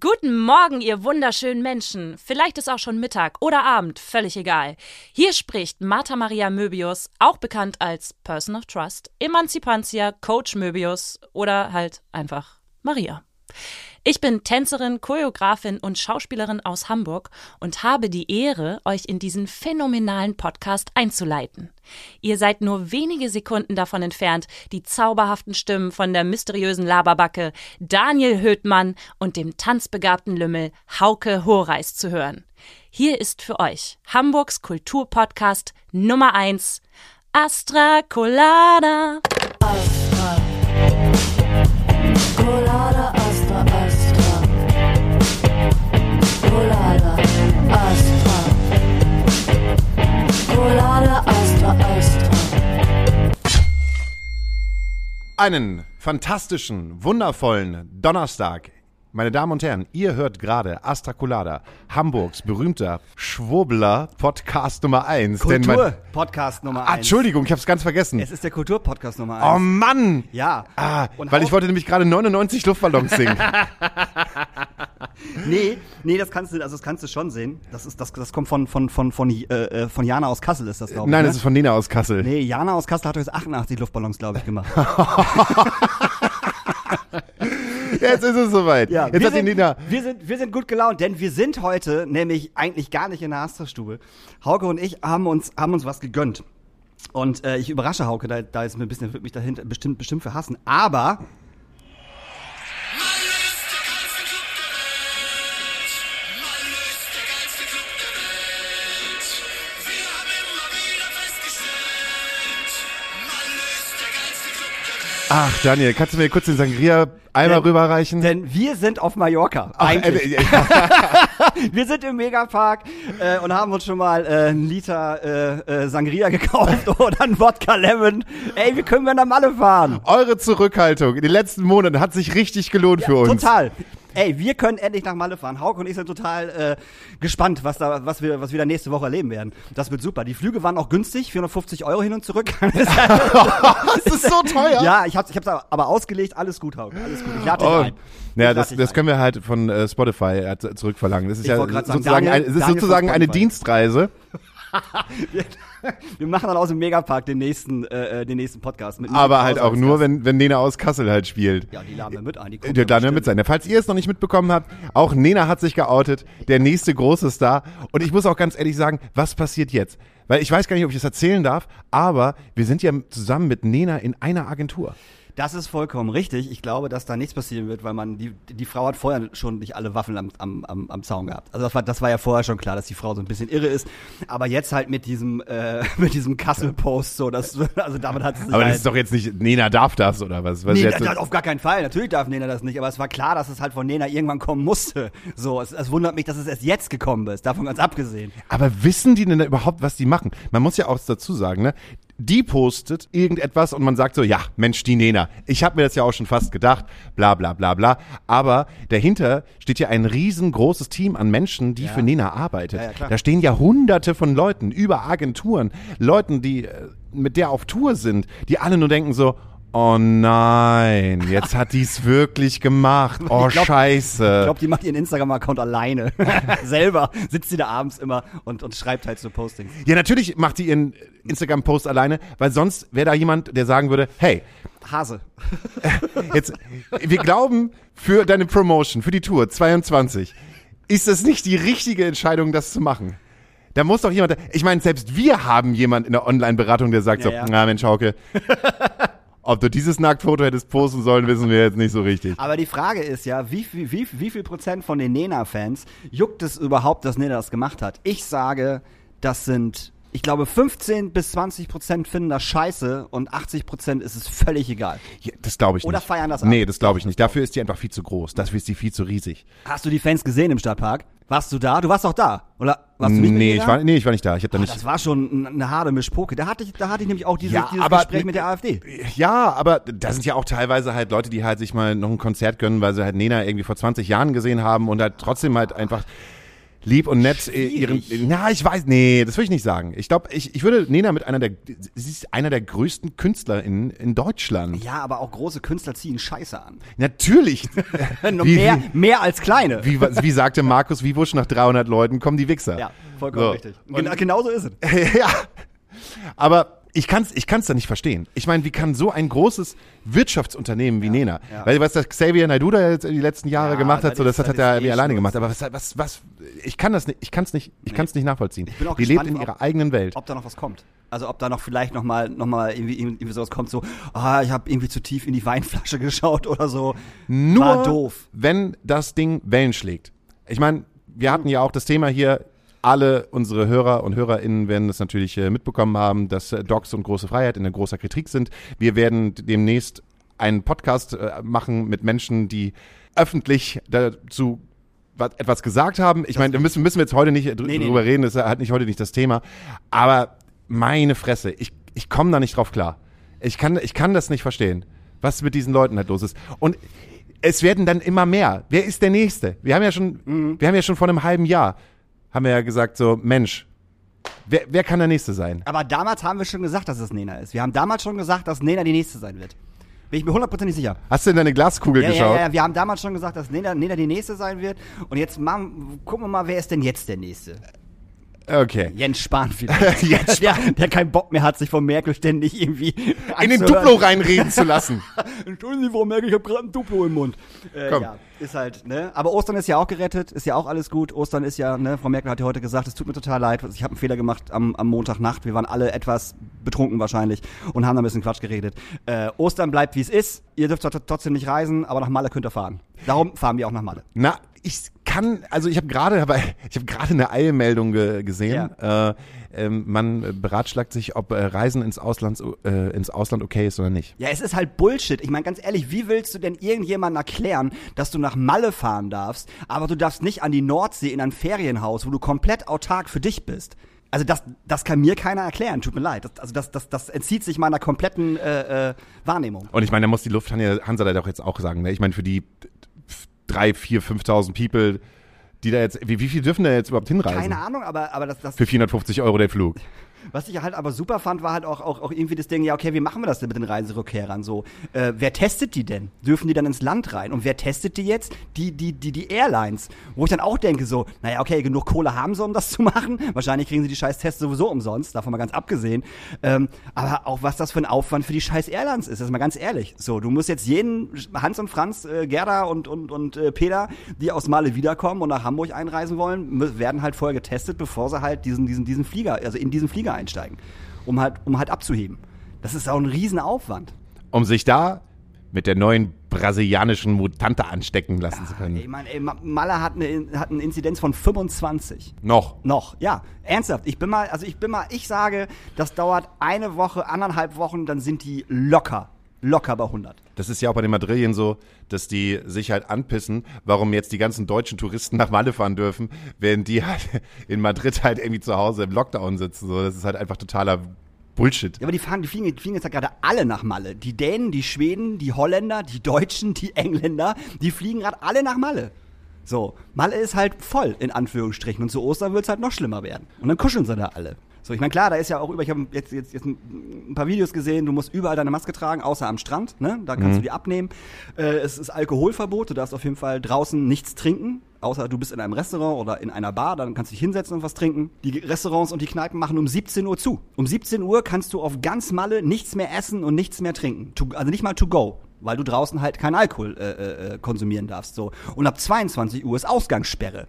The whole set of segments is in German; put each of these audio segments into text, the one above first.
Guten Morgen, ihr wunderschönen Menschen. Vielleicht ist auch schon Mittag oder Abend, völlig egal. Hier spricht Martha Maria Möbius, auch bekannt als Person of Trust, Emanzipantia, Coach Möbius oder halt einfach Maria. Ich bin Tänzerin, Choreografin und Schauspielerin aus Hamburg und habe die Ehre, euch in diesen phänomenalen Podcast einzuleiten. Ihr seid nur wenige Sekunden davon entfernt, die zauberhaften Stimmen von der mysteriösen Laberbacke Daniel Höhtmann und dem tanzbegabten Lümmel Hauke Horeis zu hören. Hier ist für euch Hamburgs Kulturpodcast Nummer 1 Astra Colada. Astra. Colada, Astra. Colada, Astra, Astra. Einen fantastischen, wundervollen Donnerstag meine Damen und Herren, ihr hört gerade Astra Colada, Hamburgs berühmter Schwurbler-Podcast Nummer 1. Kultur-Podcast Nummer 1. Ah, Entschuldigung, ich hab's ganz vergessen. Es ist der Kultur-Podcast Nummer 1. Oh Mann! Ja. Ah, weil ich wollte nämlich gerade 99 Luftballons singen. nee, nee, das kannst du, also das kannst du schon sehen. Das ist, das, das kommt von, von, von, von, äh, von Jana aus Kassel, ist das, glaube ich. Nein, ne? das ist von Nina aus Kassel. Nee, Jana aus Kassel hat jetzt 88 Luftballons, glaube ich, gemacht. Jetzt ist es soweit. Ja, Jetzt wir, hat sind, Nina. wir, sind, wir sind gut gelaunt, denn wir sind heute nämlich eigentlich gar nicht in der Astra-Stube. Hauke und ich haben uns, haben uns was gegönnt. Und äh, ich überrasche Hauke, da, da ist mir ein bisschen, wird mich dahinter bestimmt, bestimmt verhassen. Aber Ach, Daniel, kannst du mir kurz den Sangria einmal Denn- rüberreichen? Denn wir sind auf Mallorca. Ach, eigentlich. äh, äh, wir sind im Megapark äh, und haben uns schon mal äh, einen Liter äh, äh, Sangria gekauft oder einen Wodka Lemon. Ey, wie können wir nach Malle fahren? eure Zurückhaltung in den letzten Monaten hat sich richtig gelohnt für uns. Total. Ey, wir können endlich nach Malle fahren. Hauke und ich sind total äh, gespannt, was da, was wir, was wir da nächste Woche erleben werden. Das wird super. Die Flüge waren auch günstig, 450 Euro hin und zurück. Das ist so teuer. ja, ich hab's, ich hab's aber ausgelegt. Alles gut, Hauke. Alles gut. Ich lade Oh. ein. Ja, das, das können wir halt von äh, Spotify äh, zurückverlangen. Das ist Ich ja grad sagen, sozusagen, Daniel- ein, es ist Daniel sozusagen eine. Dienstreise. Wir machen dann aus dem Megapark den nächsten, äh, äh, den nächsten Podcast. Mit Aber halt auch nur, wenn, wenn Nena aus Kassel halt spielt. Ja, die laden wir mit ein. Die Der dann bestimmt. mit sein. Falls ihr es noch nicht mitbekommen habt, auch Nena hat sich geoutet, der nächste große Star. Und ich muss auch ganz ehrlich sagen, was passiert jetzt? Weil ich weiß gar nicht, ob ich das erzählen darf, aber wir sind ja zusammen mit Nena in einer Agentur. Das ist vollkommen richtig. Ich glaube, dass da nichts passieren wird, weil man die, die Frau hat vorher schon nicht alle Waffen am, am, am, am Zaun gehabt. Also das war, das war ja vorher schon klar, dass die Frau so ein bisschen irre ist. Aber jetzt halt mit diesem, äh, mit diesem Kassel-Post, so, das, also damit hat sie Aber halt, das ist doch jetzt nicht, Nena darf das oder was? was Nee, jetzt das, das auf gar keinen Fall. Natürlich darf Nena das nicht, aber es war klar, dass es halt von Nena irgendwann kommen musste. So, es, es wundert mich, dass es erst jetzt gekommen ist, davon ganz abgesehen. Aber wissen die denn überhaupt, was die machen? Man muss ja auch dazu sagen, ne? Die postet irgendetwas und man sagt so, ja, Mensch, die Nena. Ich habe mir das ja auch schon fast gedacht, bla bla bla bla. Aber dahinter steht ja ein riesengroßes Team an Menschen, die Ja. für Nena arbeitet. Ja, ja, da stehen ja hunderte von Leuten, über Agenturen, Leuten, die äh, mit der auf Tour sind, die alle nur denken so, oh nein, jetzt hat die's wirklich gemacht. Oh Ich glaub- scheiße. Ich glaube, die macht ihren Instagram-Account alleine. Selber sitzt sie da abends immer und, und schreibt halt so Postings. Ja, natürlich macht die ihren Instagram-Post alleine, weil sonst wäre da jemand, der sagen würde, hey, Hase. jetzt, wir glauben für deine Promotion, für die Tour 22, ist das nicht die richtige Entscheidung, das zu machen? Da muss doch jemand, ich meine, selbst wir haben jemand in der Online-Beratung, der sagt Ja, so, ja. na Mensch, Hauke, ob du dieses Nacktfoto hättest posten sollen, wissen wir jetzt nicht so richtig. Aber die Frage ist ja, wie viel, wie, wie viel Prozent von den Nena-Fans juckt es überhaupt, dass Nena das gemacht hat? Ich sage, das sind, ich glaube, 15 bis 20 Prozent finden das scheiße und 80 Prozent ist es völlig egal. Ja, das glaube ich Oder nicht. feiern das ab. Nee, das glaube ich nicht. Dafür ist die einfach viel zu groß. Dafür ist die viel zu riesig. Hast du die Fans gesehen im Stadtpark? Warst du da? Du warst doch da. Oder warst du nicht Nee, ich war, nee, ich war nicht da. Ich habe da Ah, nicht. Das war schon eine harte Mischpoke. Da hatte ich, da hatte ich nämlich auch dieses, Ja, dieses aber- Gespräch mit der AfD. Ja, aber da sind ja auch teilweise halt Leute, die halt sich mal noch ein Konzert gönnen, weil sie halt Nena irgendwie vor 20 Jahren gesehen haben und halt trotzdem halt einfach. Lieb und nett äh, ihren. Na, ich weiß, nee, das würde ich nicht sagen. Ich glaube, ich, ich würde Nena mit einer der, sie ist einer der größten Künstler in, in Deutschland. Ja, aber auch große Künstler ziehen Scheiße an. Natürlich. Noch Wie- mehr, mehr als kleine. Wie, wie sagte Markus Wiebusch, nach 300 Leuten kommen die Wichser. Ja, vollkommen So. richtig. Genau, genau so ist es. ja. Aber ich kann's, ich kann's da nicht verstehen. Ich meine, wie kann so ein großes Wirtschaftsunternehmen wie Nena, ja. weil was das Xavier Naidoo da jetzt die letzten Jahre Ja, gemacht hat, das so das ist- hat, das er eh alleine gemacht. Aber was, was, was, ich kann das nicht, ich kann's nicht, ich kann's nicht nachvollziehen. bin auch die lebt gespannt, in ihrer ob- eigenen Welt. Ob da noch was kommt. Also ob da noch vielleicht noch mal, noch mal irgendwie, irgendwie sowas kommt, so, ah, ich habe irgendwie zu tief in die Weinflasche geschaut oder so. Nur War doof. wenn das Ding Wellen schlägt. Ich meine, wir hatten ja auch das Thema hier, alle unsere Hörer und HörerInnen werden das natürlich äh, mitbekommen haben, dass äh, Docs und große Freiheit in großer Kritik sind. Wir werden demnächst einen Podcast äh, machen mit Menschen, die öffentlich dazu was, etwas gesagt haben. Ich meine, da müssen, müssen wir jetzt heute nicht dr Nee, nee, drüber reden, das ist halt nicht heute nicht das Thema. Aber meine Fresse, ich, ich komme da nicht drauf klar. Ich kann, ich kann das nicht verstehen, was mit diesen Leuten halt los ist. Und es werden dann immer mehr. Wer ist der Nächste? Wir haben ja schon, Mhm. wir haben ja schon vor einem halben Jahr, haben wir ja gesagt so, Mensch, wer, wer kann der Nächste sein? Aber damals haben wir schon gesagt, dass es Nena ist. Wir haben damals schon gesagt, dass Nena die nächste sein wird. Bin ich mir hundertprozentig sicher. Hast du in deine Glaskugel Ja, geschaut? ja, ja, wir haben damals schon gesagt, dass Nena, Nena die nächste sein wird. Und jetzt machen, gucken wir mal, wer ist denn jetzt der nächste? Okay. Jens Spahn vielleicht. Jens der, der keinen Bock mehr hat, sich von Merkel ständig irgendwie In den. Duplo reinreden zu lassen. Entschuldigen Sie, Frau Merkel, ich habe gerade ein Duplo im Mund. Äh, Komm. Ja, ist halt, ne? Aber Ostern ist ja auch gerettet, ist ja auch alles gut. Ostern ist ja, ne? Frau Merkel hat ja heute gesagt, es tut mir total leid. Ich habe einen Fehler gemacht am, am Montagnacht. Wir waren alle etwas betrunken wahrscheinlich und haben da ein bisschen Quatsch geredet. Äh, Ostern bleibt wie es ist. Ihr dürft trotzdem nicht reisen, aber nach Malle könnt ihr fahren. Darum fahren wir auch nach Malle. Na, ich kann, also ich habe gerade, aber ich habe gerade eine Eilmeldung ge gesehen. Äh, ähm, man beratschlagt sich, ob äh, Reisen ins Ausland, äh, ins Ausland okay ist oder nicht. Ja, es ist halt Bullshit. Ich meine, ganz ehrlich, wie willst du denn irgendjemandem erklären, dass du nach Malle fahren darfst, aber du darfst nicht an die Nordsee in ein Ferienhaus, wo du komplett autark für dich bist? Also das, das kann mir keiner erklären, tut mir leid. Das, also das, das, das entzieht sich meiner kompletten äh, äh, Wahrnehmung. Und ich meine, da muss die Lufthansa da doch jetzt auch sagen. Ne? Ich meine, für die drei, vier, 5.000 People, die da jetzt, wie, wie viel dürfen da jetzt überhaupt hinreisen? Keine Ahnung, aber, aber das, das, Für 450 Euro der Flug. Was ich halt aber super fand, war halt auch, auch, auch irgendwie das Ding, ja, okay, wie machen wir das denn mit den Reiserückkehrern so? Äh, wer testet die denn? Dürfen die dann ins Land rein? Und wer testet die jetzt? Die, die, die, die Airlines. Wo ich dann auch denke so, naja, okay, genug Kohle haben sie, um das zu machen. Wahrscheinlich kriegen sie die scheiß Tests sowieso umsonst, davon mal ganz abgesehen. Ähm, aber auch was das für ein Aufwand für die scheiß Airlines ist, das ist mal ganz ehrlich. So, du musst jetzt jeden, Hans und Franz, äh, Gerda und, und, und äh, Peter, die aus Male wiederkommen und nach Hamburg einreisen wollen, werden halt vorher getestet, bevor sie halt diesen, diesen, diesen Flieger, also in diesen Flieger einsteigen, um halt, um halt abzuheben. Das ist auch ein Riesenaufwand. Um sich da mit der neuen brasilianischen Mutante anstecken lassen zu können. Ich meine, ey, Ma- Malle hat eine, hat eine Inzidenz von 25. Noch. Noch, ja. Ernsthaft. Ich bin mal, also ich bin mal, ich sage, das dauert eine Woche, anderthalb Wochen, dann sind die locker, locker bei 100. Das ist ja auch bei den Madrillen so, dass die sich halt anpissen, warum jetzt die ganzen deutschen Touristen nach Malle fahren dürfen, während die halt in Madrid halt irgendwie zu Hause im Lockdown sitzen. So, das ist halt einfach totaler Bullshit. Ja, aber die fahren, die fliegen, die fliegen jetzt ja gerade alle nach Malle. Die Dänen, die Schweden, die Holländer, die Deutschen, die Engländer, die fliegen gerade alle nach Malle. So, Malle ist halt voll, in Anführungsstrichen. Und zu Ostern wird es halt noch schlimmer werden. Und dann kuscheln sie da alle. So, ich meine, klar, da ist ja auch über, ich habe jetzt, jetzt, jetzt ein paar Videos gesehen, du musst überall deine Maske tragen, außer am Strand, ne? Da kannst du die abnehmen. Äh, es ist Alkoholverbot, du darfst auf jeden Fall draußen nichts trinken, außer du bist in einem Restaurant oder in einer Bar, dann kannst du dich hinsetzen und was trinken. Die Restaurants und die Kneipen machen um 17 Uhr zu. Um 17 Uhr kannst du auf ganz Malle nichts mehr essen und nichts mehr trinken. Also nicht mal to go. Weil du draußen halt keinen Alkohol äh, äh, konsumieren darfst. So. Und ab 22 Uhr ist Ausgangssperre.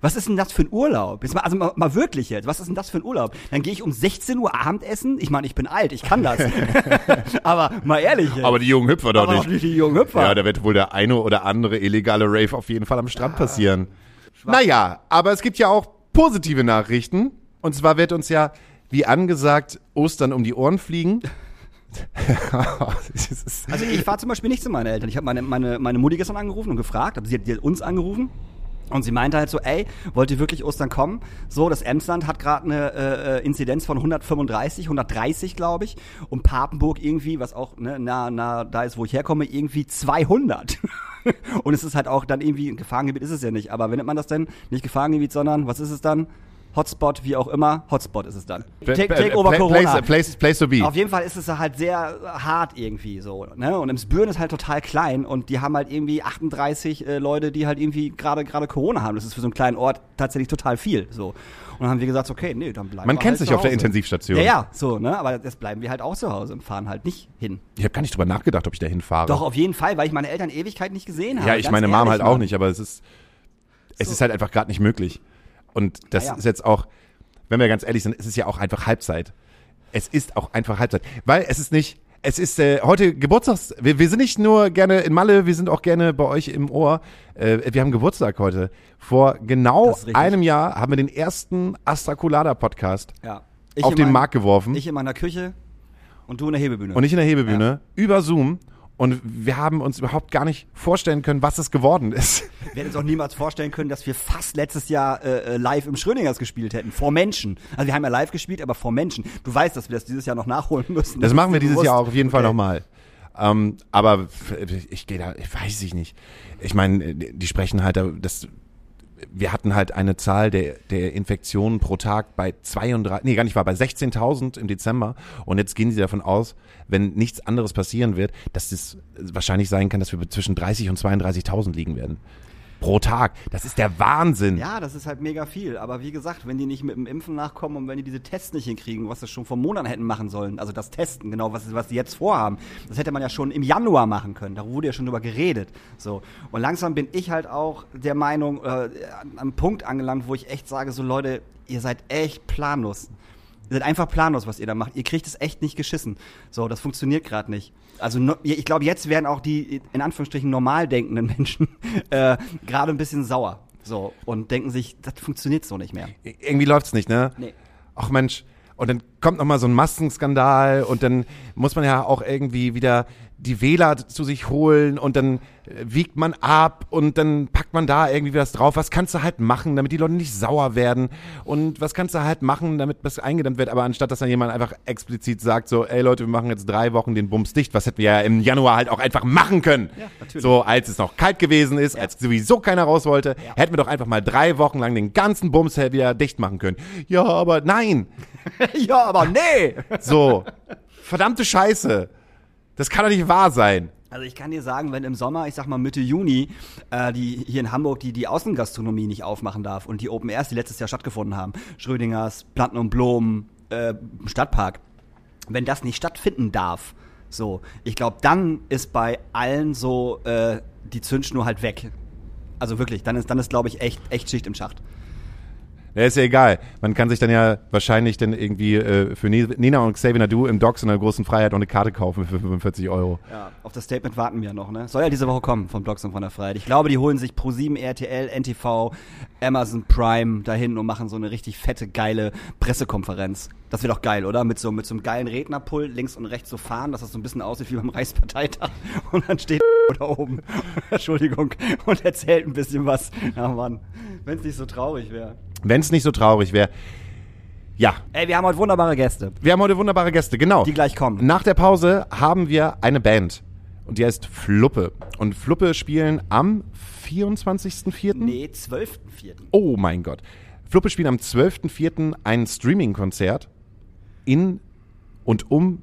Was ist denn das für ein Urlaub? Jetzt mal, also mal, mal wirklich jetzt, was ist denn das für ein Urlaub? Dann gehe ich um 16 Uhr Abendessen. Ich meine, ich bin alt, ich kann das. Aber mal ehrlich jetzt. Aber die jungen Hüpfer doch Aber nicht. nicht die jungen Hüpfer. Ja, da wird wohl der eine oder andere illegale Rave auf jeden Fall am Strand passieren. Naja, aber es gibt ja auch positive Nachrichten. Und zwar wird uns ja, wie angesagt, Ostern um die Ohren fliegen. Also ich fahre zum Beispiel nicht zu meinen Eltern. Ich habe meine, meine, meine Mutti gestern angerufen und gefragt, aber sie hat uns angerufen. Und sie meinte halt so, ey, wollt ihr wirklich Ostern kommen? So, das Emsland hat gerade eine äh, äh, Inzidenz von 135, 130, glaube ich. Und Papenburg irgendwie, was auch ne, nah, nah da ist, wo ich herkomme, irgendwie 200. Und es ist halt auch dann irgendwie, ein Gefahrengebiet ist es ja nicht, aber wie nennt man das denn? Nicht Gefahrengebiet, sondern, was ist es dann? Hotspot, wie auch immer. Hotspot ist es dann. Take, take over Corona. Place, place, to be. Auf jeden Fall ist es halt sehr hart irgendwie so. Ne? Und Emsbüren ist halt total klein und die haben halt irgendwie 38 äh, Leute, die halt irgendwie gerade gerade Corona haben. Das ist für so einen kleinen Ort tatsächlich total viel. So. Und dann haben wir gesagt, okay, nee, dann bleiben Man wir kennt halt sich auf der. Intensivstation. Ja, ja, so, ne? Aber jetzt bleiben wir halt auch zu Hause und fahren halt nicht hin. Ich habe gar nicht drüber nachgedacht, ob ich da hinfahre. Doch, auf jeden Fall, weil ich meine Eltern Ewigkeit nicht gesehen habe. Ja, ich meine Mom halt auch Mann. nicht, aber es ist, es So. ist halt einfach gerade nicht möglich. Und das Ja, ja. ist jetzt auch, wenn wir ganz ehrlich sind, es ist ja auch einfach Halbzeit. Es ist auch einfach Halbzeit. Weil es ist nicht, es ist äh, heute Geburtstags, wir, wir sind nicht nur gerne in Malle, wir sind auch gerne bei euch im Ohr. Äh, wir haben Geburtstag heute. Vor genau einem Jahr haben wir den ersten Astrakulada Podcast Ja. Auf den mein- Markt geworfen. Ich in meiner Küche und du in der Hebebühne. und ich in der Hebebühne über Zoom. Und wir haben uns überhaupt gar nicht vorstellen können, was es geworden ist. Wir hätten uns auch niemals vorstellen können, dass wir fast letztes Jahr äh, äh, live im Schrödingers gespielt hätten. Vor Menschen. Also wir haben ja live gespielt, aber vor Menschen. Du weißt, dass wir das dieses Jahr noch nachholen müssen. Das machen wir dieses bewusst. Jahr auch auf jeden Fall Okay. nochmal. Ähm, aber ich gehe da, ich weiß ich nicht. Ich meine, die sprechen halt, da- das, wir hatten halt eine Zahl der, der Infektionen pro Tag bei 32, nee, gar nicht wahr, bei 16.000 im Dezember. Und jetzt gehen sie davon aus, wenn nichts anderes passieren wird, dass es wahrscheinlich sein kann, dass wir zwischen 30 und 32.000 liegen werden. Pro Tag. Das ist der Wahnsinn. Ja, das ist halt mega viel. Aber wie gesagt, wenn die nicht mit dem Impfen nachkommen und wenn die diese Tests nicht hinkriegen, was sie schon vor Monaten hätten machen sollen, also das Testen, genau, was, was sie jetzt vorhaben, das hätte man ja schon im Januar machen können. Da wurde ja schon drüber geredet. So. Und langsam bin ich halt auch der Meinung, äh, einem Punkt angelangt, wo ich echt sage, so Leute, ihr seid echt planlos. Ihr seid einfach planlos, was ihr da macht. Ihr kriegt es echt nicht geschissen. So, das funktioniert gerade nicht. Also no, ich glaube, jetzt werden auch die in Anführungsstrichen normal denkenden Menschen äh, gerade ein bisschen sauer. So, und denken sich, das funktioniert so nicht mehr. Irgendwie läuft's nicht, ne? Nee. Ach Mensch, und dann kommt noch mal so ein Maskenskandal und dann muss man ja auch irgendwie wieder die Wähler zu sich holen und dann äh, wiegt man ab und dann packt man da irgendwie was drauf. Was kannst du halt machen, damit die Leute nicht sauer werden? Und was kannst du halt machen, damit das eingedämmt wird? Aber anstatt, dass dann jemand einfach explizit sagt, so, ey Leute, wir machen jetzt drei Wochen den Bums dicht, was hätten wir ja im Januar halt auch einfach machen können. Ja, natürlich. So, als es noch kalt gewesen ist, Ja. als sowieso keiner raus wollte, Ja. hätten wir doch einfach mal drei Wochen lang den ganzen Bums wieder dicht machen können. Ja, aber nein. ja, aber nee! So, verdammte Scheiße. Das kann doch nicht wahr sein. Also ich kann dir sagen, wenn im Sommer, ich sag mal Mitte Juni, äh, die hier in Hamburg die, die Außengastronomie nicht aufmachen darf und die Open Airs, die letztes Jahr stattgefunden haben, Schrödingers, Planten und Blumen, äh, Stadtpark, wenn das nicht stattfinden darf, so, ich glaube, dann ist bei allen so äh, die Zündschnur halt weg. Also wirklich, dann ist, dann ist glaube ich, echt, echt Schicht im Schacht. Ja, ist ja egal. Man kann sich dann ja wahrscheinlich dann irgendwie äh, für Ni- Nina und Xavier Nadu im Docks in der großen Freiheit noch eine Karte kaufen für 45 Euro. Ja, auf das Statement warten wir noch, ne? Soll ja diese Woche kommen vom Blogs und von der Freiheit. Ich glaube, die holen sich Pro7, RTL, NTV, Amazon Prime dahin und machen so eine richtig fette, geile Pressekonferenz. Das wird doch geil, oder? Mit so, mit so einem geilen Rednerpult links und rechts so fahren, dass das so ein bisschen aussieht wie beim Reichsparteitag. Und dann steht da oben, Entschuldigung, und erzählt ein bisschen was. Ja, Mann, wenn es nicht so traurig wäre. Wenn es nicht so traurig wäre. Ja, Ey, wir haben heute wunderbare Gäste, wir haben heute wunderbare Gäste, genau. die gleich kommen. Nach der Pause haben wir eine Band. Und die heißt Fluppe. Und Fluppe spielen am 24.04. Nee, 12.04. Oh mein Gott. Fluppe spielen am 12.04. ein Streaming-Konzert in und um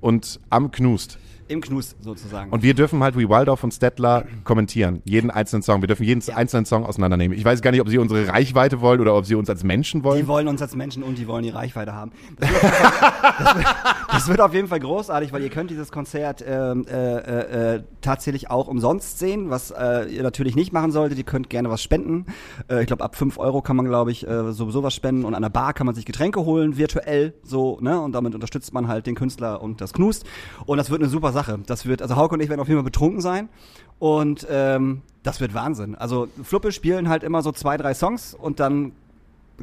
und am Knust. Im Knust sozusagen. Und wir dürfen halt wie Waldorf und Stettler kommentieren. Jeden einzelnen Song. Wir dürfen jeden Ja. einzelnen Song auseinandernehmen. Ich weiß gar nicht, ob sie unsere Reichweite wollen oder ob sie uns als Menschen Die wollen. wollen uns als Menschen und die wollen die Reichweite haben. Das wird, das wird, wird auf jeden Fall großartig, weil ihr könnt dieses Konzert ähm, äh, äh, äh, tatsächlich auch umsonst sehen, was äh, ihr natürlich nicht machen solltet. Ihr könnt gerne was spenden. Äh, ich glaube, ab 5 Euro kann man, glaube ich, äh, sowieso was spenden. Und an der Bar kann man sich Getränke holen, virtuell so, ne? Und damit unterstützt man halt den Künstler und das Knust. Und das wird eine super Sache. Das wird, also Hauke und ich werden auf jeden Fall betrunken sein. Und ähm, das wird Wahnsinn. Also Fluppe spielen halt immer so zwei, drei Songs und dann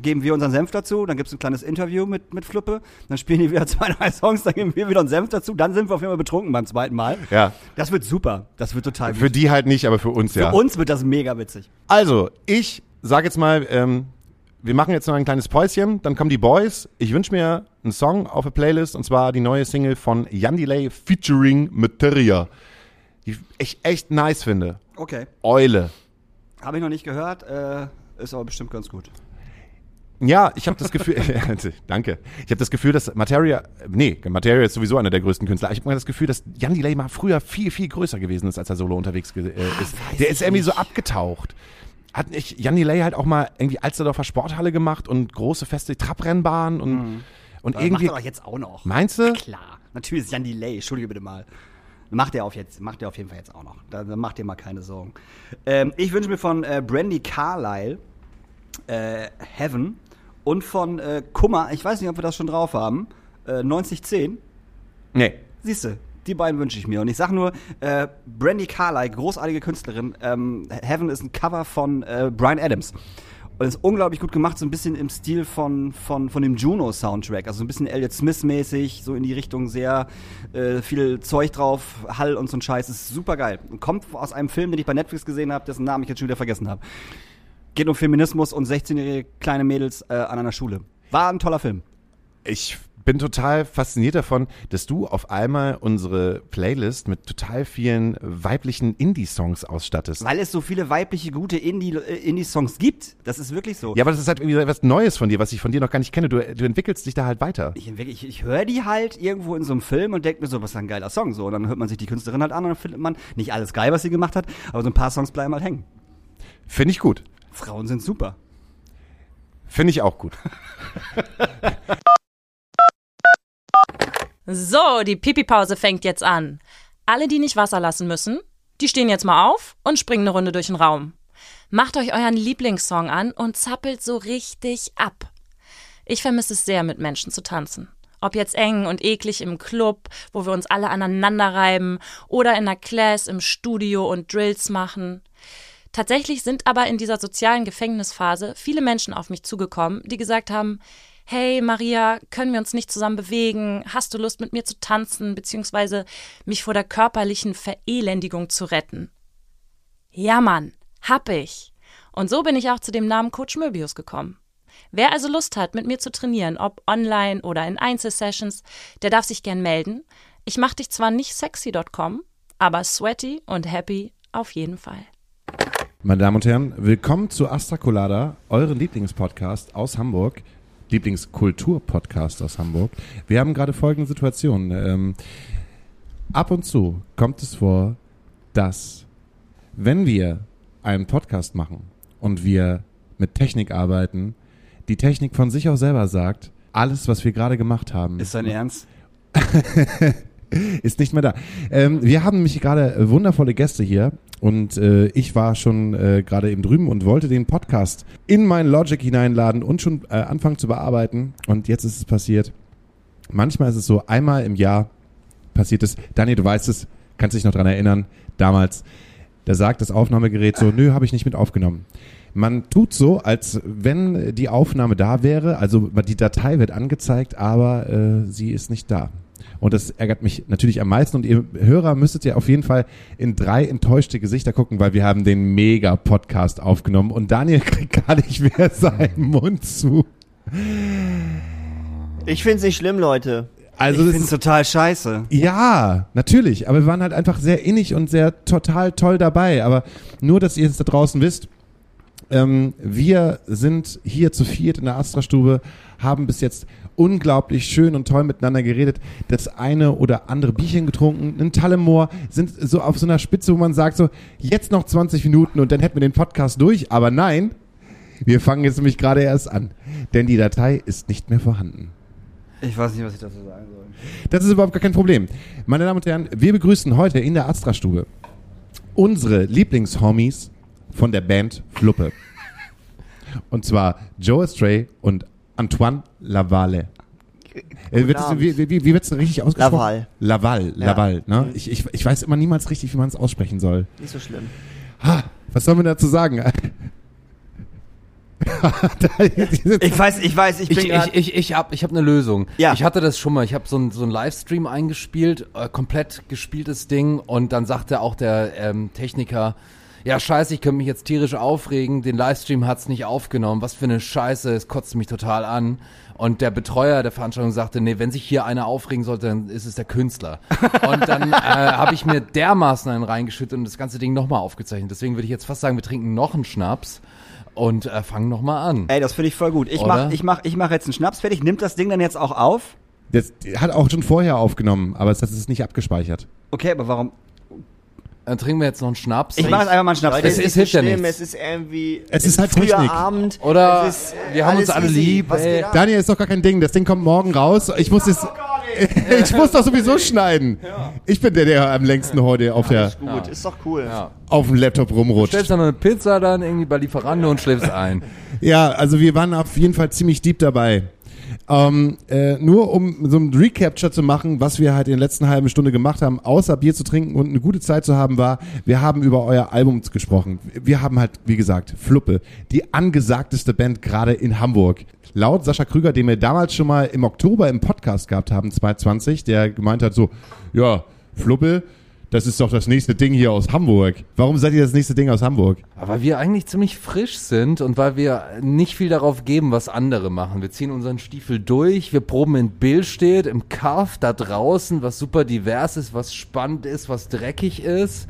geben wir unseren Senf dazu, dann gibt's ein kleines Interview mit, mit Fluppe, dann spielen die wieder zwei, drei Songs, dann geben wir wieder einen Senf dazu, dann sind wir auf jeden Fall betrunken beim zweiten Mal. Ja. Das wird super, das wird total Für gut. die halt nicht, aber für uns ja. Für uns wird das mega witzig. Also, ich sag jetzt mal, ähm, wir machen jetzt noch ein kleines Päuschen, dann kommen die Boys. Ich wünsche mir einen Song auf der Playlist und zwar die neue Single von Jan Delay featuring Materia. die ich echt nice finde. Okay. Eule. Habe ich noch nicht gehört, äh, ist aber bestimmt ganz gut. Ja, ich habe das Gefühl, danke. Ich habe das Gefühl, dass Materia, nee, Materia ist sowieso einer der größten Künstler. Ich habe mal das Gefühl, dass Jan Delay mal früher viel, viel größer gewesen ist, als er solo unterwegs äh, ist. Der ist irgendwie so abgetaucht. Hat nicht Jan Delay halt auch mal irgendwie Alsterdorfer Sporthalle gemacht und große feste Trabrennbahnen und, und Das irgendwie. macht er doch jetzt auch noch. Meinst du? Klar. Natürlich ist Jan Delay, entschuldige bitte mal. Macht er auf jetzt, macht er auf jeden Fall jetzt auch noch. Da, da macht ihr mal keine Sorgen. Ähm, ich wünsche mir von äh, Brandy Carlyle äh, Heaven und von äh, Kummer, ich weiß nicht, ob wir das schon drauf haben, äh, 9010. Nee. Siehst du, die beiden wünsche ich mir. Und ich sag nur, äh, Brandy Carlyle, großartige Künstlerin, ähm, Heaven ist ein Cover von äh, Brian Adams. Und ist unglaublich gut gemacht, so ein bisschen im Stil von, von, von dem Juno-Soundtrack. Also so ein bisschen Elliot Smith-mäßig, so in die Richtung sehr äh, viel Zeug drauf, Hall und so ein Scheiß. Ist super geil. Und kommt aus einem Film, den ich bei Netflix gesehen habe, dessen Namen ich jetzt schon wieder vergessen habe. Geht um Feminismus und 16-jährige kleine Mädels äh, an einer Schule. War ein toller Film. Ich bin total fasziniert davon, dass du auf einmal unsere Playlist mit total vielen weiblichen Indie-Songs ausstattest. Weil es so viele weibliche, gute äh, Indie-Songs gibt. Das ist wirklich so. Ja, aber das ist halt irgendwie etwas Neues von dir, was ich von dir noch gar nicht kenne. Du, du entwickelst dich da halt weiter. Ich, ich, ich höre die halt irgendwo in so einem Film und denke mir so, was ist ein geiler Song. So, und dann hört man sich die Künstlerin halt an und dann findet man nicht alles geil, was sie gemacht hat, aber so ein paar Songs bleiben halt hängen. Finde ich gut. Frauen sind super. Finde ich auch gut. So, die Pipi-Pause fängt jetzt an. Alle, die nicht Wasser lassen müssen, die stehen jetzt mal auf und springen eine Runde durch den Raum. Macht euch euren Lieblingssong an und zappelt so richtig ab. Ich vermisse es sehr, mit Menschen zu tanzen. Ob jetzt eng und eklig im Club, wo wir uns alle aneinander reiben, oder in der Class im Studio und Drills machen. Tatsächlich sind aber in dieser sozialen Gefängnisphase viele Menschen auf mich zugekommen, die gesagt haben, hey Maria, können wir uns nicht zusammen bewegen? Hast du Lust mit mir zu tanzen, beziehungsweise mich vor der körperlichen Verelendigung zu retten? Ja, Mann, hab ich. Und so bin ich auch zu dem Namen Coach Möbius gekommen. Wer also Lust hat, mit mir zu trainieren, ob online oder in Einzelsessions, der darf sich gern melden. Ich mach dich zwar nicht sexy.com, aber sweaty und happy auf jeden Fall. Meine Damen und Herren, willkommen zu Astra Colada, euren Lieblingspodcast aus Hamburg. Lieblingskultur-Podcast aus Hamburg. Wir haben gerade folgende Situation. Ähm, ab und zu kommt es vor, dass wenn wir einen Podcast machen und wir mit Technik arbeiten, die Technik von sich aus selber sagt, alles, was wir gerade gemacht haben, Ist dein Ernst? ist nicht mehr da. Ähm, wir haben nämlich gerade äh, wundervolle Gäste hier und äh, ich war schon äh, gerade eben drüben und wollte den Podcast in mein Logic hineinladen und schon äh, anfangen zu bearbeiten und jetzt ist es passiert. Manchmal ist es so, einmal im Jahr passiert es. Daniel, du weißt es, kannst dich noch dran erinnern, damals, da sagt das Aufnahmegerät so, nö, habe ich nicht mit aufgenommen. Man tut so, als wenn die Aufnahme da wäre, also die Datei wird angezeigt, aber äh, sie ist nicht da. Und das ärgert mich natürlich am meisten. Und ihr Hörer müsstet ja auf jeden Fall in drei enttäuschte Gesichter gucken, weil wir haben den Mega-Podcast aufgenommen und Daniel kriegt gar nicht mehr seinen Mund zu. Ich find's nicht schlimm, Leute. Also ich ist, total scheiße. ja, natürlich. Aber wir waren halt einfach sehr innig und sehr total toll dabei. Aber nur, dass ihr es da draußen wisst, ähm, wir sind hier zu viert in der Astra-Stube, haben bis jetzt unglaublich schön und toll miteinander geredet, das eine oder andere Bierchen getrunken, einen Tallemore, sind so auf so einer Spitze, wo man sagt so, jetzt noch 20 Minuten und dann hätten wir den Podcast durch. Aber nein, wir fangen jetzt nämlich gerade erst an, denn die Datei ist nicht mehr vorhanden. Ich weiß nicht, was ich dazu sagen soll. Das ist überhaupt gar kein Problem. Meine Damen und Herren, wir begrüßen heute in der Astra-Stube unsere Lieblingshomies von der Band Fluppe. Und zwar Joe Stray und Antoine Lavalle. Äh, wird das, wie, wie, wie wird es richtig ausgesprochen? Laval. Laval, Ja. Laval. Ne? Ich, ich, ich weiß immer niemals richtig, wie man es aussprechen soll. Nicht so schlimm. Ha, was soll man dazu sagen? Ich weiß, ich weiß, ich bin Ich, ich, ich, ich habe ich hab eine Lösung. Ja. Ich hatte das schon mal. Ich habe so einen so Livestream eingespielt, äh, komplett gespieltes Ding. Und dann sagte auch der ähm, Techniker, ja scheiße, ich könnte mich jetzt tierisch aufregen, den Livestream hat's nicht aufgenommen, was für eine Scheiße, es kotzt mich total an. Und der Betreuer der Veranstaltung sagte, nee, wenn sich hier einer aufregen sollte, dann ist es der Künstler. Und dann äh, habe ich mir dermaßen einen reingeschüttet und das ganze Ding nochmal aufgezeichnet. Deswegen würde ich jetzt fast sagen, wir trinken noch einen Schnaps und äh, fangen nochmal an. Ey, das finde ich voll gut. Ich Oder? mach, ich mach, ich mach jetzt einen Schnaps fertig. Nimmt das Ding dann jetzt auch auf? Das hat auch schon vorher aufgenommen, aber es ist nicht abgespeichert. Okay, aber warum? Dann trinken wir jetzt noch einen Schnaps. Ich mache jetzt einfach mal einen Schnaps Leute, fertig. es hilft ja schlimm, nichts. Es ist irgendwie. Es ist halt früher Technik. Abend. Oder es ist, wir haben uns alle lieb, ey. Daniel, ist doch gar kein Ding. Das Ding kommt morgen raus. Ich muss es. ich muss doch sowieso schneiden. Ich bin der, der am längsten heute auf, der, Gut, ist doch cool. Ja. auf dem Laptop rumrutscht. Stellst dann noch eine Pizza dann irgendwie bei Lieferando und schläfst ein. Ja, also wir waren auf jeden Fall ziemlich deep dabei. Ähm, äh, nur um so ein Recapture zu machen, was wir halt in der letzten halben Stunde gemacht haben, außer Bier zu trinken und eine gute Zeit zu haben, war, wir haben über euer Album gesprochen. Wir haben halt, wie gesagt, Fluppe, die angesagteste Band gerade in Hamburg. Laut Sascha Krüger, den wir damals schon mal im Oktober im Podcast gehabt haben, 2020, der gemeint hat so, ja, Fluppe, das ist doch das nächste Ding hier aus Hamburg. Warum seid ihr das nächste Ding aus Hamburg? Weil wir eigentlich ziemlich frisch sind und weil wir nicht viel darauf geben, was andere machen. Wir ziehen unseren Stiefel durch, wir proben in Billstedt, im Kaff, da draußen, was super divers ist, was spannend ist, was dreckig ist.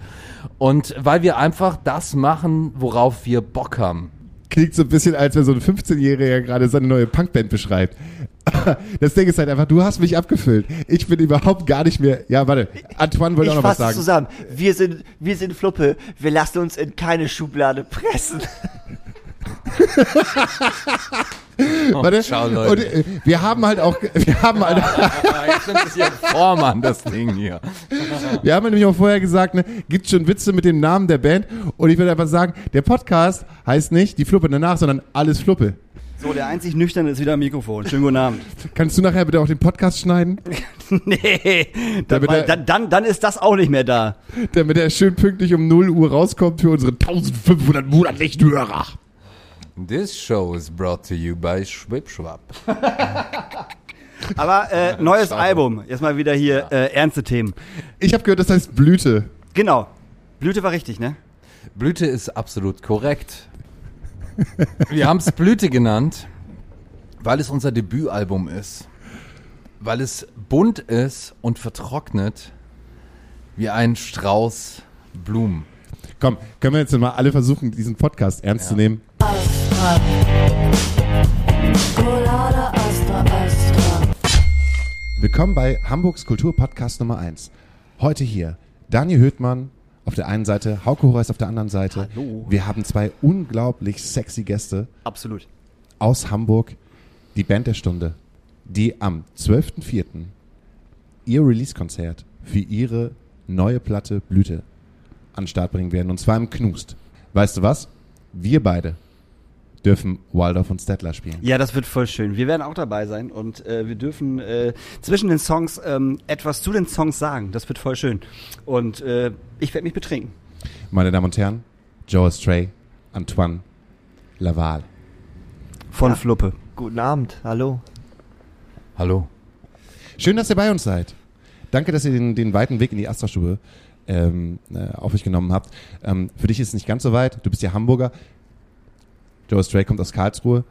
Und weil wir einfach das machen, worauf wir Bock haben. Klingt so ein bisschen, als wenn so ein 15-Jähriger gerade seine neue Punkband beschreibt. Das Ding ist halt einfach, du hast mich abgefüllt. Ich bin überhaupt gar nicht mehr. Ja, warte. Antoine wollte Ich auch noch was sagen. zusammen. Wir sind, wir sind Fluppe. Wir lassen uns in keine Schublade pressen. Warte. Ciao, Leute. Und äh, wir haben halt auch, wir haben halt, Jetzt nimmt es hier Form an, das Ding hier. wir haben nämlich auch vorher gesagt, ne, gibt schon Witze mit dem Namen der Band. Und ich würde einfach sagen, der Podcast heißt nicht die Fluppe danach, sondern alles Fluppe. So, der einzig Nüchterne ist wieder am Mikrofon. Schönen guten Abend. Kannst du nachher bitte auch den Podcast schneiden, nee, dann, Damit weil, er- dann, dann, dann ist das auch nicht mehr da. damit er schön pünktlich um 0 Uhr rauskommt für unsere 1500 monatlichen Hörer. This show is brought to you by Schwipschwap. Aber äh, neues Album. Jetzt mal wieder hier äh, ernste Themen. Ich habe gehört, das heißt Blüte. Genau. Blüte war richtig, ne? Blüte ist absolut korrekt. Wir haben es Blüte genannt, weil es unser Debütalbum ist. Weil es bunt ist und vertrocknet wie ein Strauß Blumen. Komm, können wir jetzt mal alle versuchen, diesen Podcast ernst zu nehmen? Colada Astra Astra. Willkommen bei Hamburgs Kulturpodcast Nummer 1. Heute hier Daniel Höhtmann auf der einen Seite, Hauke Horace auf der anderen Seite. Hallo. Wir haben zwei unglaublich sexy Gäste Absolut. aus Hamburg, die Band der Stunde, die am 12.04. ihr Release-Konzert für ihre neue Platte Blüte an den Start bringen werden. Und zwar im Knust. Weißt du was? Wir beide dürfen Waldorf und Stettler spielen. Ja, das wird voll schön. Wir werden auch dabei sein und äh, wir dürfen äh, zwischen den Songs ähm, etwas zu den Songs sagen. Das wird voll schön. Und äh, ich werde mich betrinken. Meine Damen und Herren, Joe Stray, Antoine Laval. Von Ja. Fluppe. Guten Abend. Hallo. Hallo. Schön, dass ihr bei uns seid. Danke, dass ihr den, den weiten Weg in die Astra-Stube ähm, äh, auf euch genommen habt. Ähm, für dich ist es nicht ganz so weit. Du bist ja Hamburger. Joe Stray kommt aus Karlsruhe.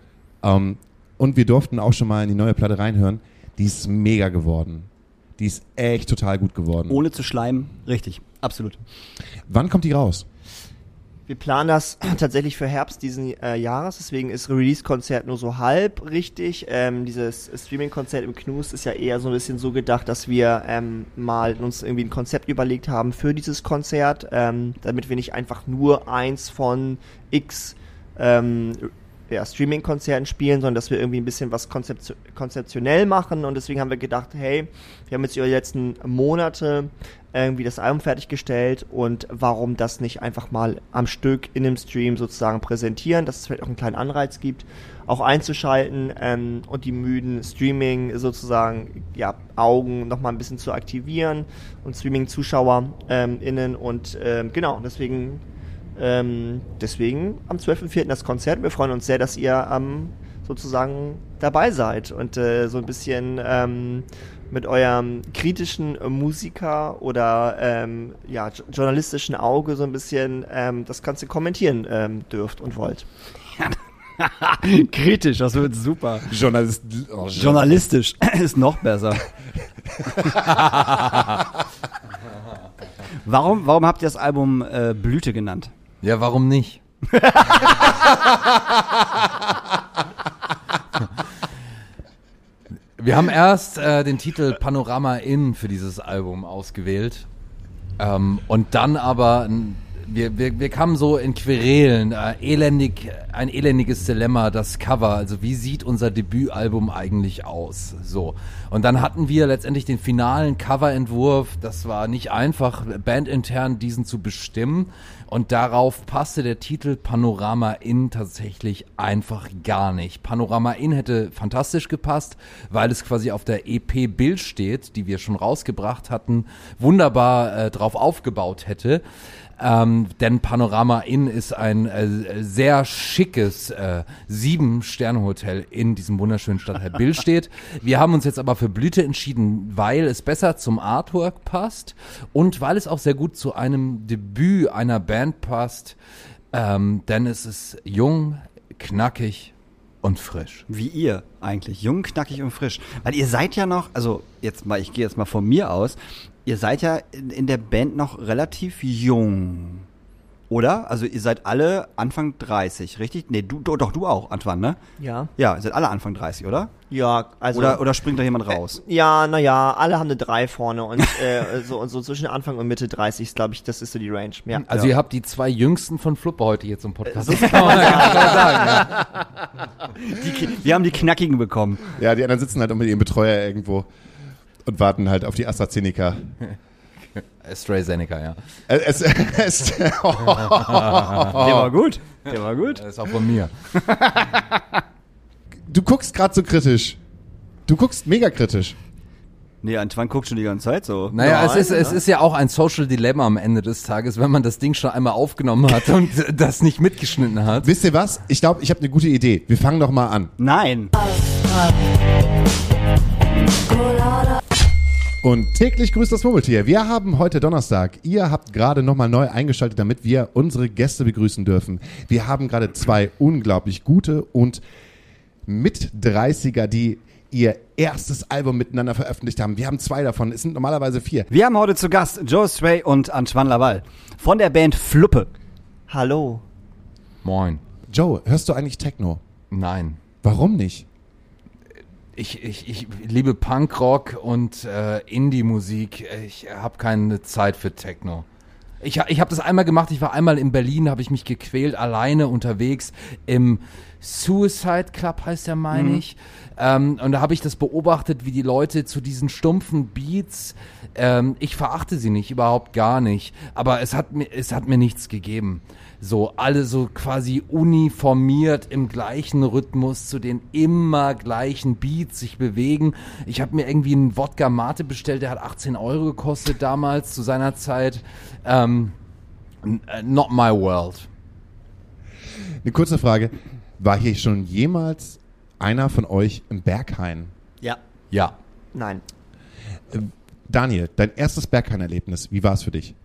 Ähm, und wir durften auch schon mal in die neue Platte reinhören. Die ist mega geworden. Die ist echt total gut geworden. Ohne zu schleimen. Richtig. Absolut. Wann kommt die raus? Wir planen das tatsächlich für Herbst diesen äh, Jahres, deswegen ist Release-Konzert nur so halb richtig. Ähm, dieses Streaming-Konzert im Knus ist ja eher so ein bisschen so gedacht, dass wir ähm, mal uns irgendwie ein Konzept überlegt haben für dieses Konzert, ähm, damit wir nicht einfach nur eins von x ähm, ja, Streaming-Konzerten spielen, sondern dass wir irgendwie ein bisschen was konzeption konzeptionell machen. Und deswegen haben wir gedacht, hey, wir haben jetzt über die letzten Monate irgendwie das Album fertiggestellt und warum das nicht einfach mal am Stück in dem Stream sozusagen präsentieren, dass es vielleicht auch einen kleinen Anreiz gibt, auch einzuschalten ähm, und die müden Streaming sozusagen ja Augen noch mal ein bisschen zu aktivieren und Streaming-Zuschauer ähm, innen. Und ähm, genau deswegen ähm, deswegen am 12.04. das Konzert. Wir freuen uns sehr, dass ihr ähm, sozusagen dabei seid und äh, so ein bisschen ähm, mit eurem kritischen Musiker oder ähm, ja, jo- journalistischen Auge so ein bisschen ähm, das Ganze kommentieren ähm, dürft und wollt. Kritisch, das wird super. Journalist. Oh, Journalistisch ist noch besser. warum, warum habt ihr das Album äh, Blüte genannt? Ja, warum nicht? Wir haben erst äh, den Titel Panorama In für dieses Album ausgewählt. Ähm, und dann aber, n- wir, wir, wir kamen so in Querelen, äh, elendig, ein elendiges Dilemma, das Cover. Also wie sieht unser Debütalbum eigentlich aus? So. Und dann hatten wir letztendlich den finalen Coverentwurf. Das war nicht einfach, bandintern diesen zu bestimmen. Und darauf passte der Titel Panorama In tatsächlich einfach gar nicht. Panorama In hätte fantastisch gepasst, weil es quasi auf der EP Bild steht, die wir schon rausgebracht hatten, wunderbar äh, drauf aufgebaut hätte. Ähm, denn Panorama Inn ist ein äh, sehr schickes äh, Sieben-Sterne-Hotel in diesem wunderschönen Stadtteil Bill steht. Wir haben uns jetzt aber für Blüte entschieden, weil es besser zum Artwork passt und weil es auch sehr gut zu einem Debüt einer Band passt. Ähm, denn es ist jung, knackig und frisch. Wie ihr eigentlich, jung, knackig und frisch. Weil ihr seid ja noch, also jetzt mal, ich gehe jetzt mal von mir aus, ihr seid ja in, in der Band noch relativ jung. Oder? Also ihr seid alle Anfang 30, richtig? Nee, du, doch du auch, Antoine, ne? Ja. Ja, ihr seid alle Anfang 30, oder? Ja, also. oder, oder springt da jemand raus? Ja, naja, alle haben eine 3 vorne und äh, so, und so zwischen Anfang und Mitte 30 ist, glaube ich, das ist so die Range. Ja. Also ihr habt die zwei jüngsten von Flupper heute hier zum Podcast. So Das kann man ganz klar sagen. Ja. Die, wir haben die knackigen bekommen. Ja, die anderen sitzen halt mit ihrem Betreuer irgendwo und warten halt auf die AstraZeneca. AstraZeneca, ja. Es, es, oh, Der war gut. Der war gut. Das ist auch von mir. du guckst gerade so kritisch. Du guckst mega kritisch. Nee, Antoine guckt schon die ganze Zeit so. Naja, es Nein, ist, es ist ja auch ein Social Dilemma am Ende des Tages, wenn man das Ding schon einmal aufgenommen hat und das nicht mitgeschnitten hat. Wisst ihr was? Ich glaube, ich habe eine gute Idee. Wir fangen doch mal an. Nein. Und täglich grüßt das Murmeltier. Wir haben heute Donnerstag. Ihr habt gerade nochmal neu eingeschaltet, damit wir unsere Gäste begrüßen dürfen. Wir haben gerade zwei unglaublich gute und mit 30er, die ihr erstes Album miteinander veröffentlicht haben. Wir haben zwei davon. Es sind normalerweise vier. Wir haben heute zu Gast Joe Stray und Antoine Laval von der Band Fluppe. Hallo. Moin. Joe, hörst du eigentlich Techno? Nein. Warum nicht? Ich, ich, ich liebe Punkrock und äh, Indie-Musik. Ich habe keine Zeit für Techno. Ich, ich habe das einmal gemacht. Ich war einmal in Berlin, habe ich mich gequält, alleine unterwegs im Suicide Club heißt der, meine ich. Ähm, und da habe ich das beobachtet, wie die Leute zu diesen stumpfen Beats. Ähm, ich verachte sie nicht, überhaupt gar nicht. Aber es hat mir, es hat mir nichts gegeben. So alle so quasi uniformiert im gleichen Rhythmus zu den immer gleichen Beats sich bewegen. Ich habe mir irgendwie einen Wodka Mate bestellt, der hat 18 Euro gekostet damals zu seiner Zeit. Ähm, äh, not my world. Eine kurze Frage. War hier schon jemals einer von euch im Berghain? Ja. Ja. Nein. Daniel, dein erstes Berghain-Erlebnis, wie war es für dich?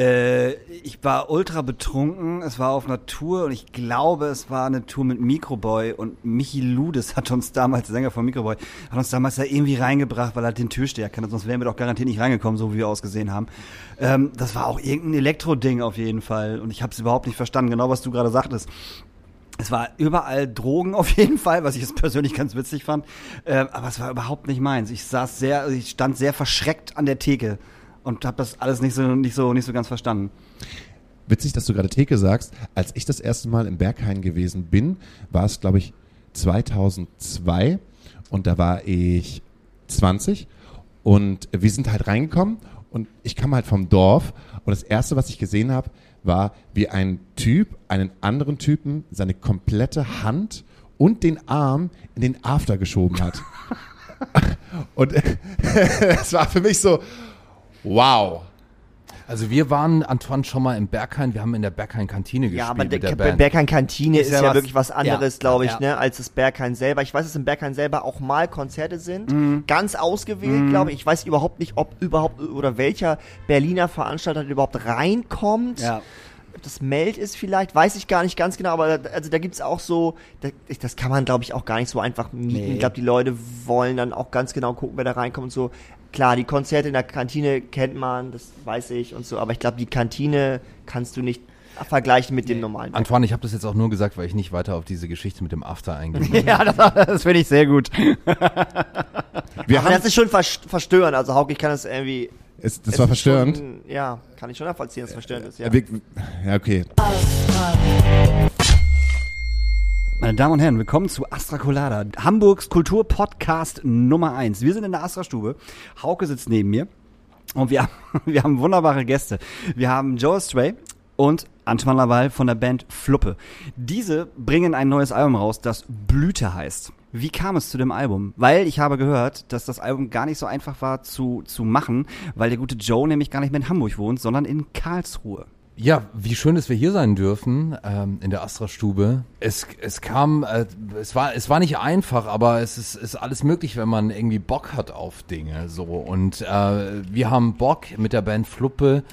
Äh, ich war ultra betrunken. Es war auf einer Tour und ich glaube, es war eine Tour mit Microboy und Michi Ludes hat uns damals, der Sänger von Microboy, hat uns damals da irgendwie reingebracht, weil er den Türsteher kannte. Sonst wären wir doch garantiert nicht reingekommen, so wie wir ausgesehen haben. Ähm, das war auch irgendein Elektro-Ding auf jeden Fall und ich habe es überhaupt nicht verstanden, genau was du gerade sagtest. Es war überall Drogen auf jeden Fall, was ich jetzt persönlich ganz witzig fand. Ähm, aber es war überhaupt nicht meins. Ich saß sehr, ich stand sehr verschreckt an der Theke und habe das alles nicht so, nicht so, nicht so ganz verstanden. Witzig, dass du gerade Theke sagst. Als ich das erste Mal im Berghain gewesen bin, war es, glaube ich, 2002 und da war ich 20 und wir sind halt reingekommen und ich kam halt vom Dorf und das erste, was ich gesehen habe, war, wie ein Typ einen anderen Typen seine komplette Hand und den Arm in den After geschoben hat. und es war für mich so, wow. Also wir waren, Antoine, schon mal im Berghain, wir haben in der Berghain-Kantine gespielt Ja, aber mit der der, Band. Berghain Kantine ist, ja was- wirklich was anderes, ja, glaube ich, ja. ne, als das Berghain selber. Ich weiß, dass im Berghain selber auch mal Konzerte sind, Mhm. ganz ausgewählt, glaube ich. Ich weiß überhaupt nicht, ob überhaupt oder welcher Berliner Veranstalter überhaupt reinkommt. Ja. Ob das Meld ist vielleicht, weiß ich gar nicht ganz genau, aber da- also da gibt's auch so, da, ich- das kann man glaube ich auch gar nicht so einfach mieten. Nee. Ich glaube, die Leute wollen dann auch ganz genau gucken, wer da reinkommt und so. Klar, die Konzerte in der Kantine kennt man, das weiß ich und so, aber ich glaube, die Kantine kannst du nicht vergleichen mit dem normalen. Antoine, ich habe das jetzt auch nur gesagt, weil ich nicht weiter auf diese Geschichte mit dem After eingehe. Ja, das, das finde ich sehr gut. Wir Aber haben, das ist schon vers verstörend, also Hauke, ich kann das irgendwie... es, das es war ist verstörend. Schon, ja, kann ich schon nachvollziehen, dass es verstörend ist, ja. Ja, okay. Meine Damen und Herren, willkommen zu Astra Colada, Hamburgs Kulturpodcast Nummer 1. Wir sind in der Astra-Stube. Hauke sitzt neben mir und wir haben, wir haben wunderbare Gäste. Wir haben Joe Stray und Antoine Laval von der Band Fluppe. Diese bringen ein neues Album raus, das Blüte heißt. Wie kam es zu dem Album? Weil ich habe gehört, dass das Album gar nicht so einfach war zu, zu machen, weil der gute Joe nämlich gar nicht mehr in Hamburg wohnt, sondern in Karlsruhe. Ja, wie schön, dass wir hier sein dürfen ähm, in der Astra-Stube. Es, es kam, äh, es war, es war nicht einfach, aber es ist, ist alles möglich, wenn man irgendwie Bock hat auf Dinge. So und äh, wir haben Bock mit der Band Fluppe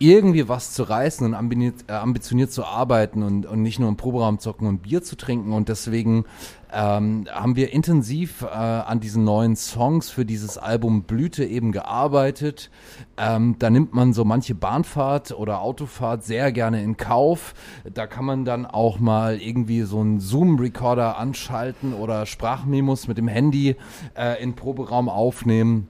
irgendwie was zu reißen und ambitioniert, äh, ambitioniert zu arbeiten und, und nicht nur im Proberaum zocken und Bier zu trinken. Und deswegen ähm, haben wir intensiv äh, an diesen neuen Songs für dieses Album Blüte eben gearbeitet. Ähm, da nimmt man so manche Bahnfahrt oder Autofahrt sehr gerne in Kauf. Da kann man dann auch mal irgendwie so einen Zoom-Recorder anschalten oder Sprachmemos mit dem Handy äh, in Proberaum aufnehmen.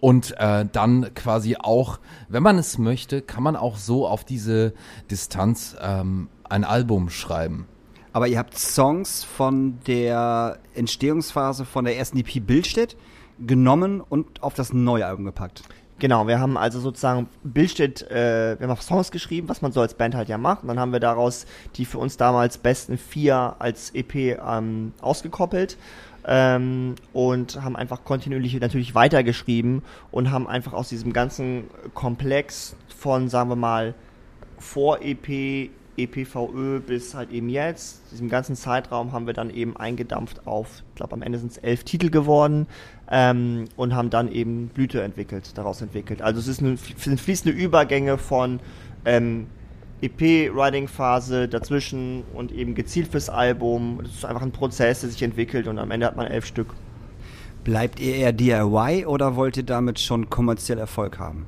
Und äh, dann quasi auch, wenn man es möchte, kann man auch so auf diese Distanz ähm, ein Album schreiben. Aber ihr habt Songs von der Entstehungsphase von der ersten EP Bildstedt genommen und auf das neue Album gepackt. Genau, wir haben also sozusagen Bildstedt, äh, wir haben auch Songs geschrieben, was man so als Band halt ja macht. Und dann haben wir daraus die für uns damals besten vier als EP ähm, ausgekoppelt ähm, und haben einfach kontinuierlich natürlich weitergeschrieben und haben einfach aus diesem ganzen Komplex von, sagen wir mal, Vor-EP, EPVÖ bis halt eben jetzt, diesem ganzen Zeitraum haben wir dann eben eingedampft auf, ich glaube am Ende sind es elf Titel geworden ähm, und haben dann eben Blüte entwickelt, daraus entwickelt. Also es ist eine, sind fließende Übergänge von ähm, EP-Writing-Phase dazwischen und eben gezielt fürs Album. Es ist einfach ein Prozess, der sich entwickelt und am Ende hat man elf Stück. Bleibt ihr eher DIY oder wollt ihr damit schon kommerziell Erfolg haben?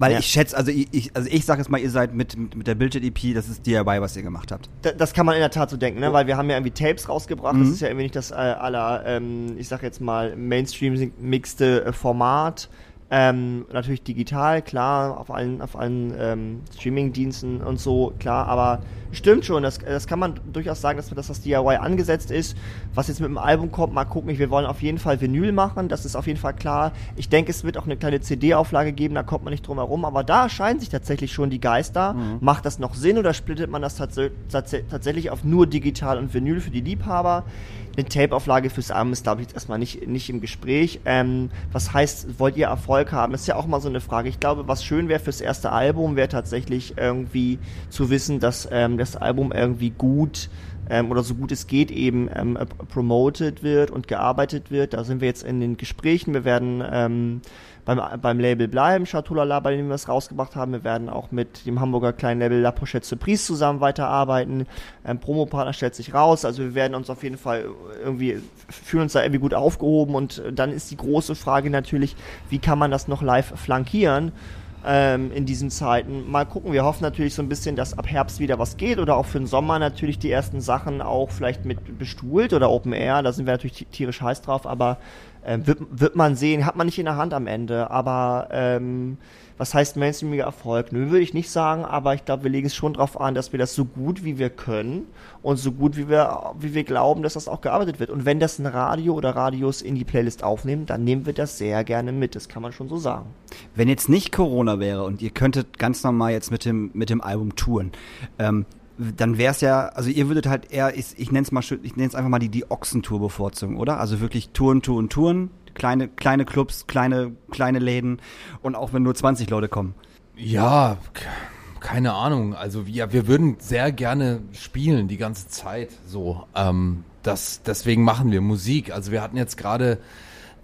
Weil Ja. ich schätze, also ich, also ich sage jetzt mal, ihr seid mit, mit, der Bildstedt EP, das ist DIY, was ihr gemacht habt. Da- Das kann man in der Tat so denken, ne? weil wir haben ja irgendwie Tapes rausgebracht. Das Mhm. ist ja irgendwie nicht das äh, aller, ähm, ich sag jetzt mal, Mainstream-mixte äh, Format. Ähm, natürlich digital, klar, auf allen, auf allen ähm, Streaming-Diensten und so, klar, aber stimmt schon, das, das kann man durchaus sagen, dass, dass das DIY angesetzt ist. Was jetzt mit dem Album kommt, mal gucken. Wir wollen auf jeden Fall Vinyl machen, das ist auf jeden Fall klar. Ich denke, es wird auch eine kleine CD-Auflage geben, da kommt man nicht drum herum, aber da scheiden sich tatsächlich schon die Geister. Macht das noch Sinn oder splittet man das tats tats tatsächlich auf nur digital und Vinyl für die Liebhaber? Eine Tape-Auflage fürs Album ist, glaube ich, jetzt erstmal nicht, nicht im Gespräch. Ähm, was heißt, wollt ihr Erfolg haben? Das ist ja auch mal so eine Frage. Ich glaube, was schön wäre fürs erste Album, wäre tatsächlich irgendwie zu wissen, dass ähm, das Album irgendwie gut ähm, oder so gut es geht eben ähm, äh, promoted wird und gearbeitet wird. Da sind wir jetzt in den Gesprächen. Wir werden ähm, beim, beim Label bleiben, Chatulala, bei dem wir es rausgebracht haben. Wir werden auch mit dem Hamburger kleinen Label La Pochette Surprise zusammen weiterarbeiten. Ähm, Promopartner stellt sich raus. Also wir werden uns auf jeden Fall irgendwie, fühlen uns da irgendwie gut aufgehoben. Und dann ist die große Frage natürlich, wie kann man das noch live flankieren? ähm, in diesen Zeiten. Mal gucken, wir hoffen natürlich so ein bisschen, dass ab Herbst wieder was geht oder auch für den Sommer natürlich die ersten Sachen auch vielleicht mit bestuhlt oder Open Air, da sind wir natürlich ti- tierisch heiß drauf, aber ähm, wird, wird man sehen, hat man nicht in der Hand am Ende, aber ähm, was heißt mainstreamiger Erfolg? Nö, würde ich nicht sagen, aber ich glaube, wir legen es schon darauf an, dass wir das so gut wie wir können und so gut wie wir, wie wir glauben, dass das auch gearbeitet wird. Und wenn das ein Radio oder Radios in die Playlist aufnehmen, dann nehmen wir das sehr gerne mit, das kann man schon so sagen. Wenn jetzt nicht Corona wäre und ihr könntet ganz normal jetzt mit dem, mit dem Album touren, ähm, dann wäre es ja, also ihr würdet halt eher, ich, ich nenne es mal, ich nenne es einfach mal die, die Ochsentour bevorzugen, oder? Also wirklich Touren, Touren, Touren, Kleine, kleine Clubs, kleine, kleine Läden und auch wenn nur 20 Leute kommen. Ja, keine Ahnung. Also ja, wir würden sehr gerne spielen die ganze Zeit so. Ähm, das, deswegen machen wir Musik. Also wir hatten jetzt gerade,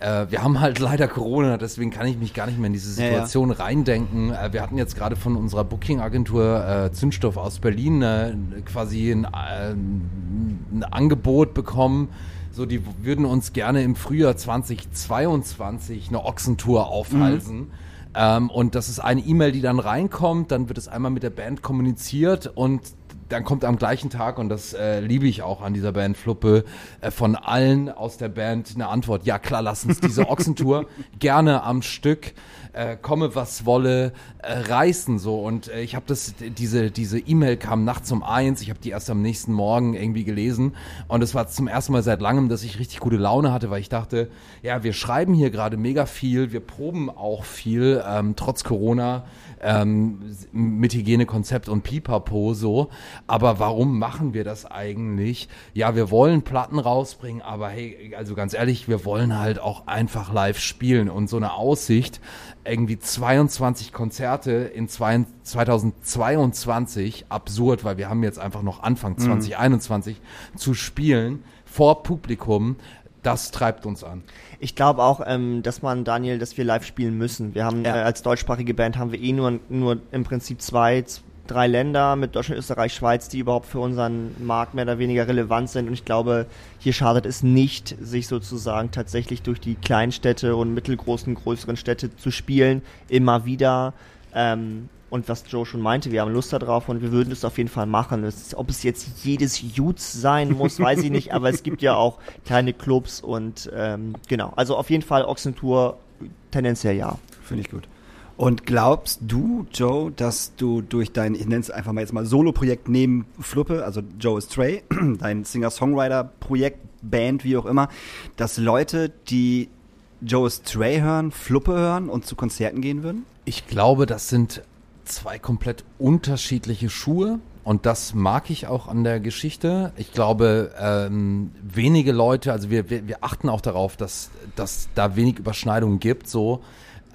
äh, wir haben halt leider Corona, deswegen kann ich mich gar nicht mehr in diese Ja, ja. Situation reindenken. Äh, wir hatten jetzt gerade von unserer Booking-Agentur äh, Zündstoff aus Berlin äh, quasi ein, äh, ein Angebot bekommen. So, die würden uns gerne im Frühjahr 2022 eine Ochsentour aufhalsen. Ähm, und das ist eine E-Mail, die dann reinkommt, dann wird es einmal mit der Band kommuniziert und dann kommt am gleichen Tag, und das äh, liebe ich auch an dieser Band Fluppe, äh, von allen aus der Band eine Antwort. Ja klar, lass uns diese Ochsentour gerne am Stück, äh, komme was wolle, äh, reißen so. Und äh, ich habe das, diese diese E-Mail kam nachts um eins, ich habe die erst am nächsten Morgen irgendwie gelesen und es war zum ersten Mal seit langem, dass ich richtig gute Laune hatte, weil ich dachte, ja, wir schreiben hier gerade mega viel, wir proben auch viel, ähm, trotz Corona ähm, mit Hygienekonzept und Pipapo so. Aber warum machen wir das eigentlich? Ja, wir wollen Platten rausbringen, aber hey, also ganz ehrlich, wir wollen halt auch einfach live spielen und so eine Aussicht, irgendwie 22 Konzerte in zwei, 2022, absurd, weil wir haben jetzt einfach noch Anfang 2021 zu spielen vor Publikum. Das treibt uns an. Ich glaube auch, ähm, dass man, Daniel, dass wir live spielen müssen. Wir haben Ja. äh, als deutschsprachige Band haben wir eh nur, nur im Prinzip zwei, drei Länder mit Deutschland, Österreich, Schweiz, die überhaupt für unseren Markt mehr oder weniger relevant sind. Und ich glaube, hier schadet es nicht, sich sozusagen tatsächlich durch die Kleinstädte und mittelgroßen, größeren Städte zu spielen, immer wieder. Ähm, und was Joe schon meinte, wir haben Lust darauf und wir würden es auf jeden Fall machen. Es, ob es jetzt jedes Jutz sein muss, weiß ich nicht, aber es gibt ja auch kleine Clubs und ähm, genau. Also auf jeden Fall Ochsentour tendenziell ja. Finde ich gut. Und glaubst du, Joe, dass du durch dein, ich nenne es einfach mal jetzt mal Solo-Projekt neben Fluppe, also Joe is Trey, dein Singer-Songwriter-Projekt, Band, wie auch immer, dass Leute, die Joe is Trey hören, Fluppe hören und zu Konzerten gehen würden? Ich glaube, das sind zwei komplett unterschiedliche Schuhe. Und das mag ich auch an der Geschichte. Ich glaube, ähm, wenige Leute, also wir, wir, wir achten auch darauf, dass, dass da wenig Überschneidungen gibt. So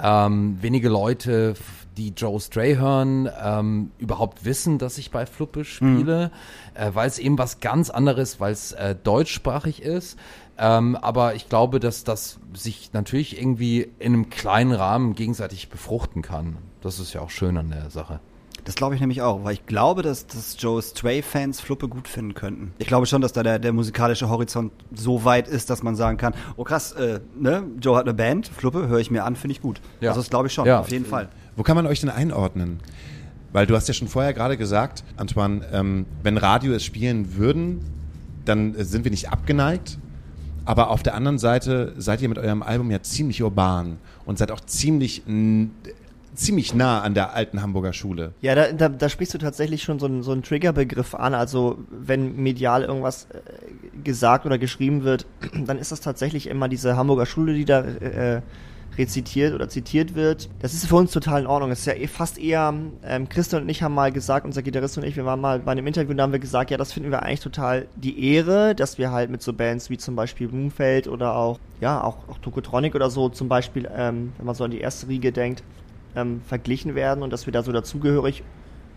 ähm, wenige Leute, die Joe Stray hören, ähm, überhaupt wissen, dass ich bei Fluppe spiele, äh, weil es eben was ganz anderes, weil es äh, deutschsprachig ist. Ähm, aber ich glaube, dass das sich natürlich irgendwie in einem kleinen Rahmen gegenseitig befruchten kann. Das ist ja auch schön an der Sache. Das glaube ich nämlich auch, weil ich glaube, dass, dass Joe Stray-Fans Fluppe gut finden könnten. Ich glaube schon, dass da der, der musikalische Horizont so weit ist, dass man sagen kann, oh krass, äh, ne, Joe hat eine Band, Fluppe, höre ich mir an, finde ich gut. Ja. Also das glaube ich schon, Ja. auf jeden Fall. Wo kann man euch denn einordnen? Weil du hast ja schon vorher gerade gesagt, Antoine, ähm, wenn Radio es spielen würden, dann sind wir nicht abgeneigt. Aber auf der anderen Seite seid ihr mit eurem Album ja ziemlich urban und seid auch ziemlich, ziemlich nah an der alten Hamburger Schule. Ja, da, da, da sprichst du tatsächlich schon so einen, so einen Triggerbegriff an. Also wenn medial irgendwas äh, gesagt oder geschrieben wird, dann ist das tatsächlich immer diese Hamburger Schule, die da äh, rezitiert oder zitiert wird. Das ist für uns total in Ordnung. Das ist ja eh fast eher, ähm, Christian und ich haben mal gesagt, unser Gitarrist und ich, wir waren mal bei einem Interview und da haben wir gesagt, ja, das finden wir eigentlich total die Ehre, dass wir halt mit so Bands wie zum Beispiel Blumfeld oder auch, ja, auch, auch Tokotronic oder so zum Beispiel, ähm, wenn man so an die erste Riege denkt, ähm, verglichen werden und dass wir da so dazugehörig,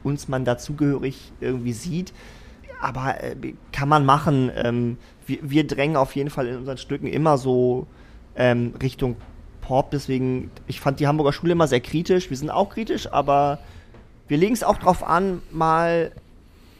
uns man dazugehörig irgendwie sieht. Aber äh, kann man machen. Ähm, wir, wir drängen auf jeden Fall in unseren Stücken immer so ähm, Richtung Pop. Deswegen, ich fand die Hamburger Schule immer sehr kritisch. Wir sind auch kritisch, aber wir legen es auch drauf an, mal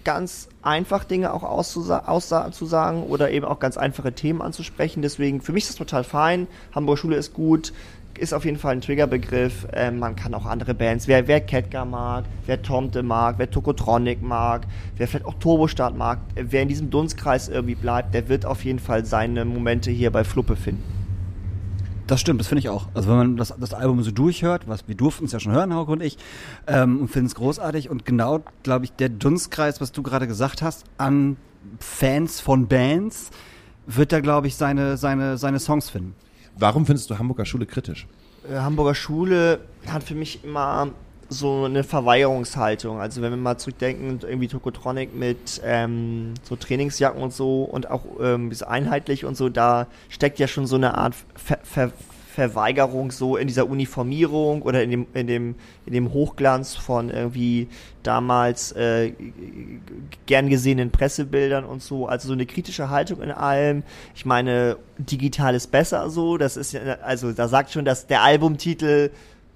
ganz einfach Dinge auch auszusa aussa zu sagen oder eben auch ganz einfache Themen anzusprechen. Deswegen, für mich ist das total fein. Hamburger Schule ist gut, ist auf jeden Fall ein Triggerbegriff. Ähm, man kann auch andere Bands, wer, wer Ketka mag, wer Tomte mag, wer Tokotronic mag, wer vielleicht auch Turbostart mag, wer in diesem Dunstkreis irgendwie bleibt, der wird auf jeden Fall seine Momente hier bei Fluppe finden. Das stimmt, das finde ich auch. Also wenn man das, das Album so durchhört, was wir durften es ja schon hören, Hauke und ich, ähm, und finden es großartig und genau, glaube ich, der Dunstkreis, was du gerade gesagt hast, an Fans von Bands, wird da, glaube ich, seine, seine, seine Songs finden. Warum findest du Hamburger Schule kritisch? äh, Hamburger Schule hat für mich immer so eine Verweigerungshaltung. Also wenn wir mal zurückdenken, irgendwie Tokotronic mit ähm, so Trainingsjacken und so und auch ähm, bisschen einheitlich und so, da steckt ja schon so eine Art Ver Ver Verweigerung so in dieser Uniformierung oder in dem, in dem, in dem Hochglanz von irgendwie damals äh, gern gesehenen Pressebildern und so. Also so eine kritische Haltung in allem. Ich meine, digital ist besser so. Das ist ja, also da sagt schon, dass der Albumtitel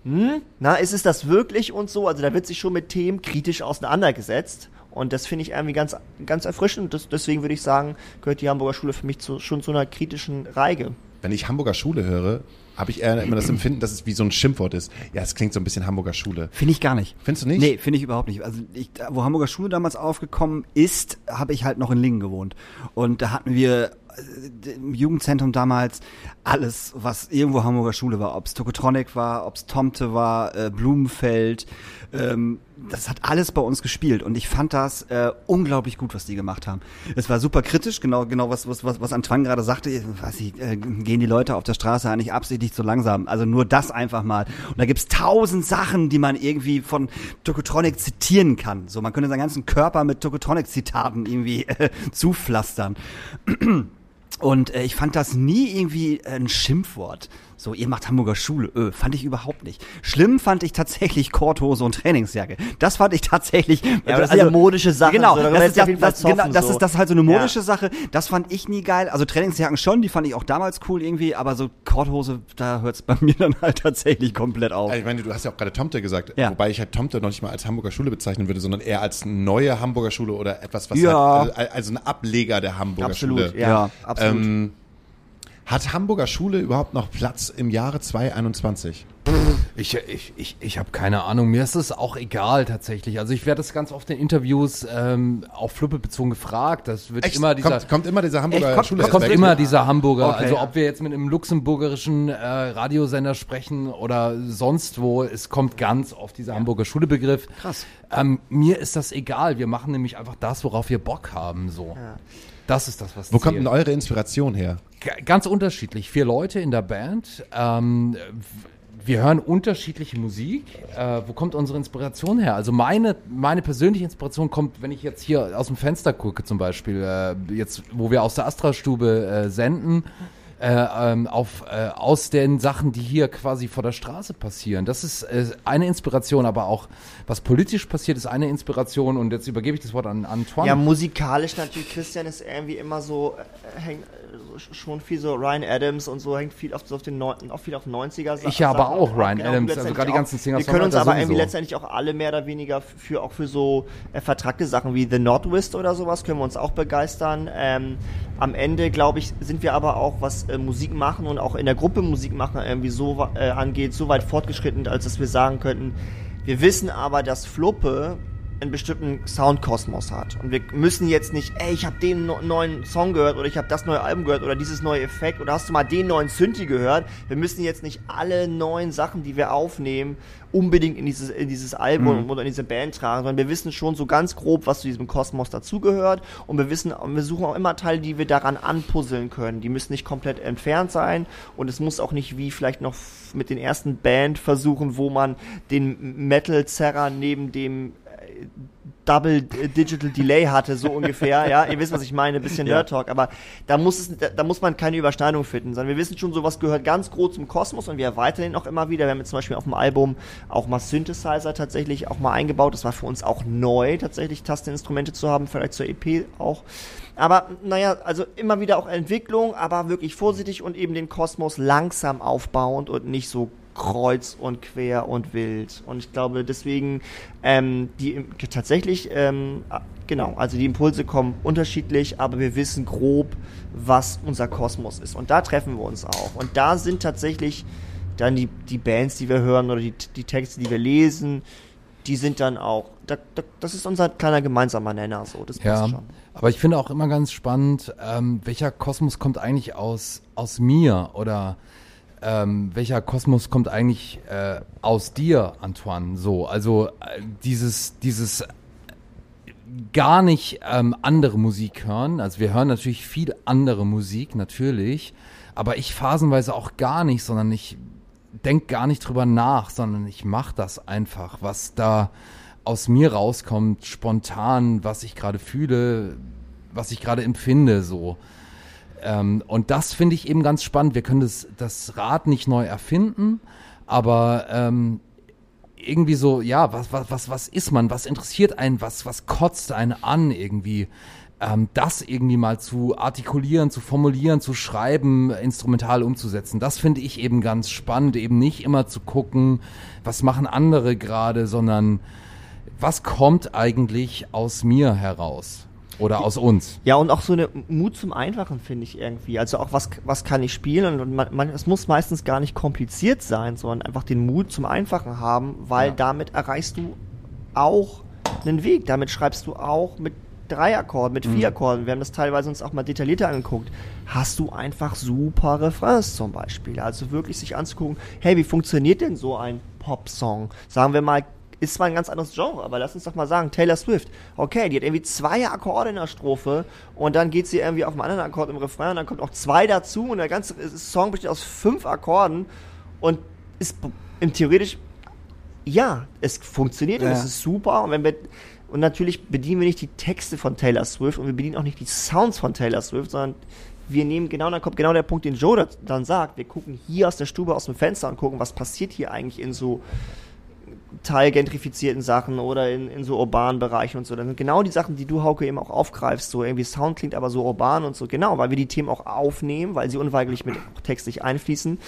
hm, na, ist es das wirklich und so? Also da wird sich schon mit Themen kritisch auseinandergesetzt. Und das finde ich irgendwie ganz, ganz erfrischend. Das, deswegen würde ich sagen, gehört die Hamburger Schule für mich zu, schon zu einer kritischen Reihe. Wenn ich Hamburger Schule höre, habe ich eher immer das Empfinden, dass es wie so ein Schimpfwort ist. Ja, es klingt so ein bisschen Hamburger Schule. Finde ich gar nicht. Findest du nicht? Nee, finde ich überhaupt nicht. Also ich, wo Hamburger Schule damals aufgekommen ist, habe ich halt noch in Lingen gewohnt. Und da hatten wir im Jugendzentrum damals alles, was irgendwo Hamburger Schule war. Ob es Tokotronic war, ob es Tomte war, äh, Blumenfeld. Ähm, das hat alles bei uns gespielt und ich fand das äh, unglaublich gut, was die gemacht haben. Es war super kritisch, genau, genau was, was, was, was Antoine gerade sagte. Ich Weiß ich, äh, gehen die Leute auf der Straße eigentlich absichtlich zu langsam? Also nur das einfach mal. Und da gibt's tausend Sachen, die man irgendwie von Tokotronic zitieren kann. So, man könnte seinen ganzen Körper mit Tokotronic-Zitaten irgendwie äh, zupflastern. Und äh, ich fand das nie irgendwie ein Schimpfwort. So, ihr macht Hamburger Schule. Öh, fand ich überhaupt nicht. Schlimm fand ich tatsächlich Korthose und Trainingsjacke. Das fand ich tatsächlich. Ja, aber das ist ja modische Sache. Genau, so, da das, ist, ja ja, das, genau, zoffen, das so. ist das ist halt so eine Ja. modische Sache. Das fand ich nie geil. Also Trainingsjacken schon, die fand ich auch damals cool irgendwie, aber so Korthose, da hört's bei mir dann halt tatsächlich komplett auf. Also Ich meine, du hast ja auch gerade Tomte gesagt, Ja. wobei ich halt Tomte noch nicht mal als Hamburger Schule bezeichnen würde, sondern eher als neue Hamburger Schule oder etwas, was Ja. halt, also ein Ableger der Hamburger Absolut, Schule. ja, Ja. absolut. Ähm, hat Hamburger Schule überhaupt noch Platz im Jahre 2021? Ich, ich, ich, ich habe keine Ahnung. Mir ist es auch egal tatsächlich. Also ich werde das ganz oft in Interviews ähm, auf Fluppe bezogen gefragt. Das wird Echt? immer dieser kommt, kommt immer dieser Hamburger Echt? Kommt- Schule es kommt immer dieser Hamburger. Okay. Also ob wir jetzt mit einem luxemburgerischen äh, Radiosender sprechen oder sonst wo, es kommt ganz oft dieser Hamburger Schulebegriff. Krass. Ähm, mir ist das egal. Wir machen nämlich einfach das, worauf wir Bock haben. So. Das ist das, was Wo kommt denn eure Inspiration her? Ganz unterschiedlich. Vier Leute in der Band. Ähm, wir hören unterschiedliche Musik. Äh, wo kommt unsere Inspiration her? Also meine, meine persönliche Inspiration kommt, wenn ich jetzt hier aus dem Fenster gucke, zum Beispiel, äh, jetzt, wo wir aus der Astra-Stube äh, senden. Äh, ähm, auf, äh, aus den Sachen, die hier quasi vor der Straße passieren. Das ist äh, eine Inspiration, aber auch was politisch passiert, ist eine Inspiration. Und jetzt übergebe ich das Wort an Antoine. Ja, musikalisch natürlich, Christian ist irgendwie immer so, äh, hängt schon viel so Ryan Adams und so, hängt viel auf, auf den neun, auch viel auf 90er Sa- Ich ja aber Sachen auch Ryan genau, Adams, also gerade die ganzen Wir können uns Singer-Songwriter aber irgendwie letztendlich auch alle mehr oder weniger für auch für so äh, vertrackte Sachen wie The Northwest oder sowas können wir uns auch begeistern. Ähm, am Ende, glaube ich, sind wir aber auch, was äh, Musik machen und auch in der Gruppe Musik machen irgendwie so äh, angeht, so weit fortgeschritten, als dass wir sagen könnten, wir wissen aber, dass Fluppe einen bestimmten Soundkosmos hat. Und wir müssen jetzt nicht, ey, ich habe den no neuen Song gehört oder ich habe das neue Album gehört oder dieses neue Effekt oder hast du mal den neuen Synthi gehört? Wir müssen jetzt nicht alle neuen Sachen, die wir aufnehmen, unbedingt in dieses, in dieses Album oder in diese Band tragen, sondern wir wissen schon so ganz grob, was zu diesem Kosmos dazugehört und wir wissen, wir suchen auch immer Teile, die wir daran anpuzzeln können. Die müssen nicht komplett entfernt sein und es muss auch nicht wie vielleicht noch mit den ersten Band versuchen, wo man den Metal-Zerrer neben dem Double Digital Delay hatte, so ungefähr, ja, ihr wisst, was ich meine, ein bisschen Nerd Talk, aber da muss es, da, da muss man keine Überschneidung finden, sondern wir wissen schon, sowas gehört ganz groß zum Kosmos und wir erweitern ihn auch immer wieder. Wir haben jetzt zum Beispiel auf dem Album auch mal Synthesizer tatsächlich auch mal eingebaut. Das war für uns auch neu, tatsächlich Tasteninstrumente zu haben, vielleicht zur EP auch. Aber naja, also immer wieder auch Entwicklung, aber wirklich vorsichtig und eben den Kosmos langsam aufbauend und nicht so kreuz und quer und wild. Und ich glaube, deswegen ähm, die tatsächlich, ähm, ah, genau, also die Impulse kommen unterschiedlich, aber wir wissen grob, was unser Kosmos ist. Und da treffen wir uns auch. Und da sind tatsächlich dann die, die Bands, die wir hören oder die, die Texte, die wir lesen, die sind dann auch, da, da, das ist unser kleiner gemeinsamer Nenner, so, das Ja, schon. aber ich finde auch immer ganz spannend, ähm, welcher Kosmos kommt eigentlich aus, aus mir oder ähm, welcher Kosmos kommt eigentlich äh, aus dir, Antoine? So, also äh, dieses, dieses gar nicht ähm, andere Musik hören. Also wir hören natürlich viel andere Musik, natürlich, aber ich phasenweise auch gar nicht, sondern ich denk gar nicht drüber nach, sondern ich mach das einfach, was da aus mir rauskommt, spontan, was ich gerade fühle, was ich gerade empfinde, so. Ähm, und das finde ich eben ganz spannend. Wir können das, das Rad nicht neu erfinden, aber ähm, irgendwie so, ja, was, was, was, was ist man? Was interessiert einen? Was, was kotzt einen an irgendwie? Ähm, das irgendwie mal zu artikulieren, zu formulieren, zu schreiben, instrumental umzusetzen. Das finde ich eben ganz spannend, eben nicht immer zu gucken, was machen andere gerade, sondern was kommt eigentlich aus mir heraus oder aus uns? Ja, und auch so eine Mut zum Einfachen finde ich irgendwie. Also auch was, was kann ich spielen und man, man, es muss meistens gar nicht kompliziert sein, sondern einfach den Mut zum Einfachen haben, weil Ja. damit erreichst du auch einen Weg. Damit schreibst du auch mit drei Akkorden, mit vier Akkorden. Wir haben das teilweise uns auch mal detaillierter angeguckt. Hast du einfach super Refrains zum Beispiel. Also wirklich sich anzugucken, hey, wie funktioniert denn so ein Popsong? Sagen wir mal, ist zwar ein ganz anderes Genre, aber lass uns doch mal sagen, Taylor Swift. Okay, die hat irgendwie zwei Akkorde in der Strophe und dann geht sie irgendwie auf einen anderen Akkord im Refrain und dann kommt auch zwei dazu und der ganze Song besteht aus fünf Akkorden und ist im theoretisch ja, es funktioniert und Ja. es ist super und wenn wir und natürlich bedienen wir nicht die Texte von Taylor Swift und wir bedienen auch nicht die Sounds von Taylor Swift, sondern wir nehmen genau, dann kommt genau der Punkt, den Joe da- dann sagt. Wir gucken hier aus der Stube, aus dem Fenster und gucken, was passiert hier eigentlich in so teilgentrifizierten Sachen oder in, in so urbanen Bereichen und so. Dann sind genau die Sachen, die du, Hauke, eben auch aufgreifst. So irgendwie Sound klingt aber so urban und so. Genau, weil wir die Themen auch aufnehmen, weil sie unweigerlich mit textlich einfließen.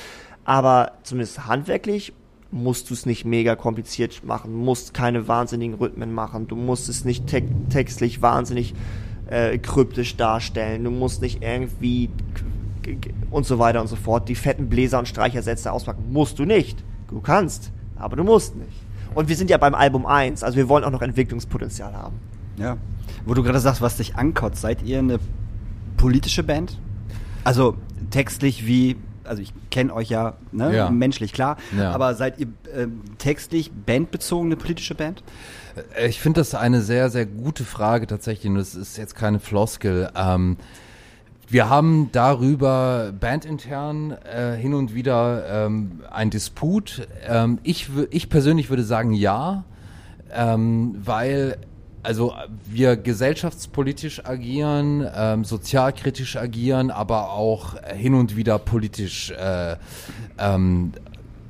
Aber zumindest handwerklich musst du es nicht mega kompliziert machen, musst keine wahnsinnigen Rhythmen machen, du musst es nicht te textlich wahnsinnig äh, kryptisch darstellen, du musst nicht irgendwie und so weiter und so fort die fetten Bläser und Streichersätze auspacken. Musst du nicht. Du kannst, aber du musst nicht. Und wir sind ja beim Album 1, also wir wollen auch noch Entwicklungspotenzial haben. Ja. Wo du gerade sagst, was dich ankotzt, seid ihr eine politische Band? Also textlich wie, also ich kenne euch ja, ne? Ja. menschlich klar, Ja. aber seid ihr ähm, textlich bandbezogene politische Band? Äh, Ich finde das eine sehr, sehr gute Frage tatsächlich. Und das ist jetzt keine Floskel. Ähm, wir haben darüber bandintern äh, hin und wieder ähm, ein Disput. Ähm, ich, ich persönlich würde sagen ja, ähm, weil also wir gesellschaftspolitisch agieren, ähm, sozialkritisch agieren, aber auch hin und wieder politisch äh, ähm,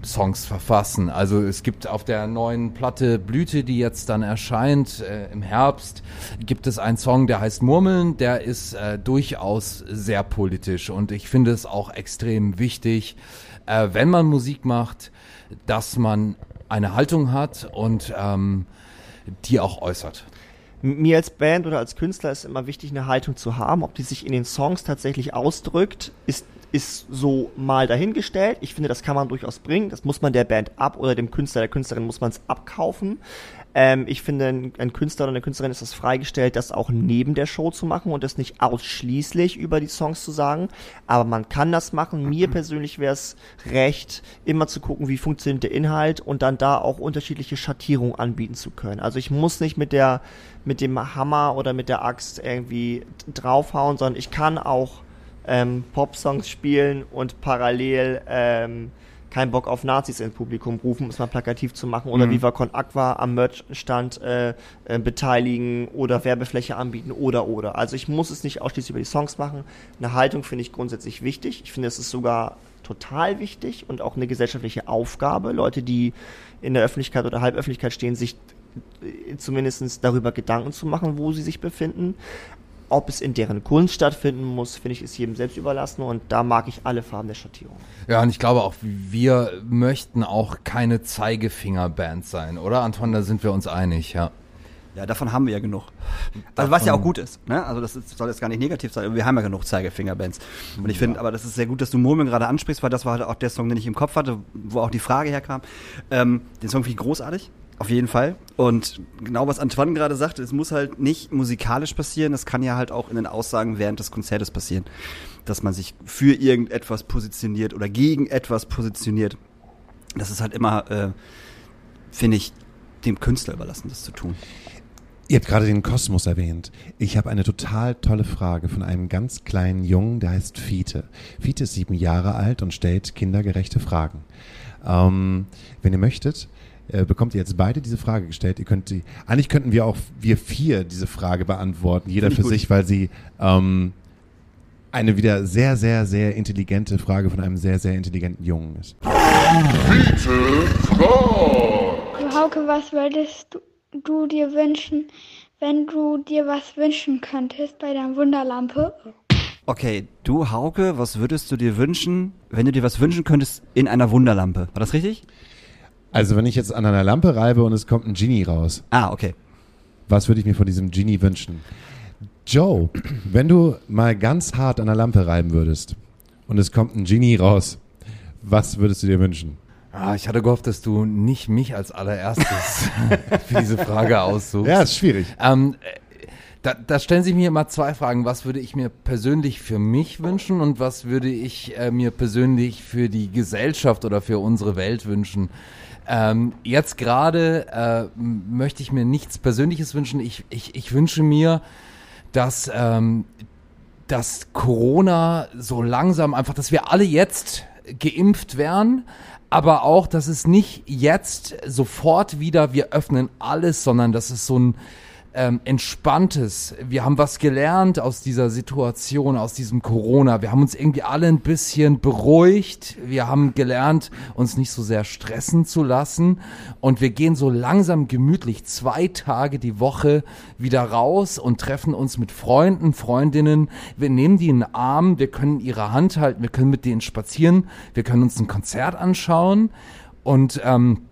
Songs verfassen. Also es gibt auf der neuen Platte Blüte, die jetzt dann erscheint äh, im Herbst, gibt es einen Song, der heißt Murmeln, der ist äh, durchaus sehr politisch und ich finde es auch extrem wichtig, äh, wenn man Musik macht, dass man eine Haltung hat und ähm, die auch äußert. Mir als Band oder als Künstler ist immer wichtig, eine Haltung zu haben. Ob die sich in den Songs tatsächlich ausdrückt, ist, ist so mal dahingestellt. Ich finde, das kann man durchaus bringen. Das muss man der Band ab oder dem Künstler, der Künstlerin muss man es abkaufen. Ähm, ich finde, ein, ein Künstler oder eine Künstlerin ist das freigestellt, das auch neben der Show zu machen und das nicht ausschließlich über die Songs zu sagen. Aber man kann das machen. Mir persönlich wäre es recht, immer zu gucken, wie funktioniert der Inhalt und dann da auch unterschiedliche Schattierungen anbieten zu können. Also ich muss nicht mit der mit dem Hammer oder mit der Axt irgendwie draufhauen, sondern ich kann auch ähm, Popsongs spielen und parallel ähm, keinen Bock auf Nazis ins Publikum rufen, um es mal plakativ zu machen, oder Viva Con Aqua am Merchstand äh, äh, beteiligen oder Werbefläche anbieten oder oder. Also ich muss es nicht ausschließlich über die Songs machen. Eine Haltung finde ich grundsätzlich wichtig. Ich finde, es ist sogar total wichtig und auch eine gesellschaftliche Aufgabe, Leute, die in der Öffentlichkeit oder Halböffentlichkeit stehen, sich äh, zumindest darüber Gedanken zu machen, wo sie sich befinden. Ob es in deren Kunst stattfinden muss, finde ich, ist jedem selbst überlassen und da mag ich alle Farben der Schattierung. Ja, und ich glaube auch, wir möchten auch keine Zeigefingerband sein, oder Anton? Da sind wir uns einig, ja. Ja, davon haben wir ja genug. Also was ja auch gut ist, ne? Also das ist, soll jetzt gar nicht negativ sein, aber wir haben ja genug Zeigefingerbands. Und ich finde, aber das ist sehr gut, dass du Murmeln gerade ansprichst, weil das war halt auch der Song, den ich im Kopf hatte, wo auch die Frage herkam. Ähm, den Song finde ich großartig, auf jeden Fall. Und genau was Antoine gerade sagte, es muss halt nicht musikalisch passieren, es kann ja halt auch in den Aussagen während des Konzertes passieren, dass man sich für irgendetwas positioniert oder gegen etwas positioniert. Das ist halt immer, äh, finde ich, dem Künstler überlassen, das zu tun. Ihr habt gerade den Kosmos erwähnt. Ich habe eine total tolle Frage von einem ganz kleinen Jungen, der heißt Fiete. Fiete ist sieben Jahre alt und stellt kindergerechte Fragen. Ähm, wenn ihr möchtet, äh, bekommt ihr jetzt beide diese Frage gestellt. Ihr könnt die, eigentlich könnten wir auch wir vier diese Frage beantworten, jeder für gut. sich, weil sie ähm, eine wieder sehr, sehr, sehr intelligente Frage von einem sehr, sehr intelligenten Jungen ist. Hauke, was würdest du, du dir wünschen, wenn du dir was wünschen könntest bei der Wunderlampe? Okay, du Hauke, was würdest du dir wünschen, wenn du dir was wünschen könntest in einer Wunderlampe? War das richtig? Also wenn ich jetzt an einer Lampe reibe und es kommt ein Genie raus, Ah, okay. was würde ich mir von diesem Genie wünschen? Joe, wenn du mal ganz hart an der Lampe reiben würdest und es kommt ein Genie raus, was würdest du dir wünschen? Ah, ich hatte gehofft, dass du nicht mich als allererstes für diese Frage aussuchst. Ja, ist schwierig. Ähm, äh, da, da stellen sich mir immer zwei Fragen. Was würde ich mir persönlich für mich wünschen und was würde ich äh, mir persönlich für die Gesellschaft oder für unsere Welt wünschen? Ähm, jetzt gerade äh, möchte ich mir nichts Persönliches wünschen. Ich, ich, ich wünsche mir, dass, ähm, dass Corona so langsam einfach, dass wir alle jetzt geimpft werden, aber auch, dass es nicht jetzt sofort wieder, wir öffnen alles, sondern dass es so ein ähm, entspanntes, wir haben was gelernt aus dieser Situation, aus diesem Corona. Wir haben uns irgendwie alle ein bisschen beruhigt. Wir haben gelernt, uns nicht so sehr stressen zu lassen. Und wir gehen so langsam gemütlich zwei Tage die Woche wieder raus und treffen uns mit Freunden, Freundinnen. Wir nehmen die in den Arm, wir können ihre Hand halten, wir können mit denen spazieren, wir können uns ein Konzert anschauen. Und ähm,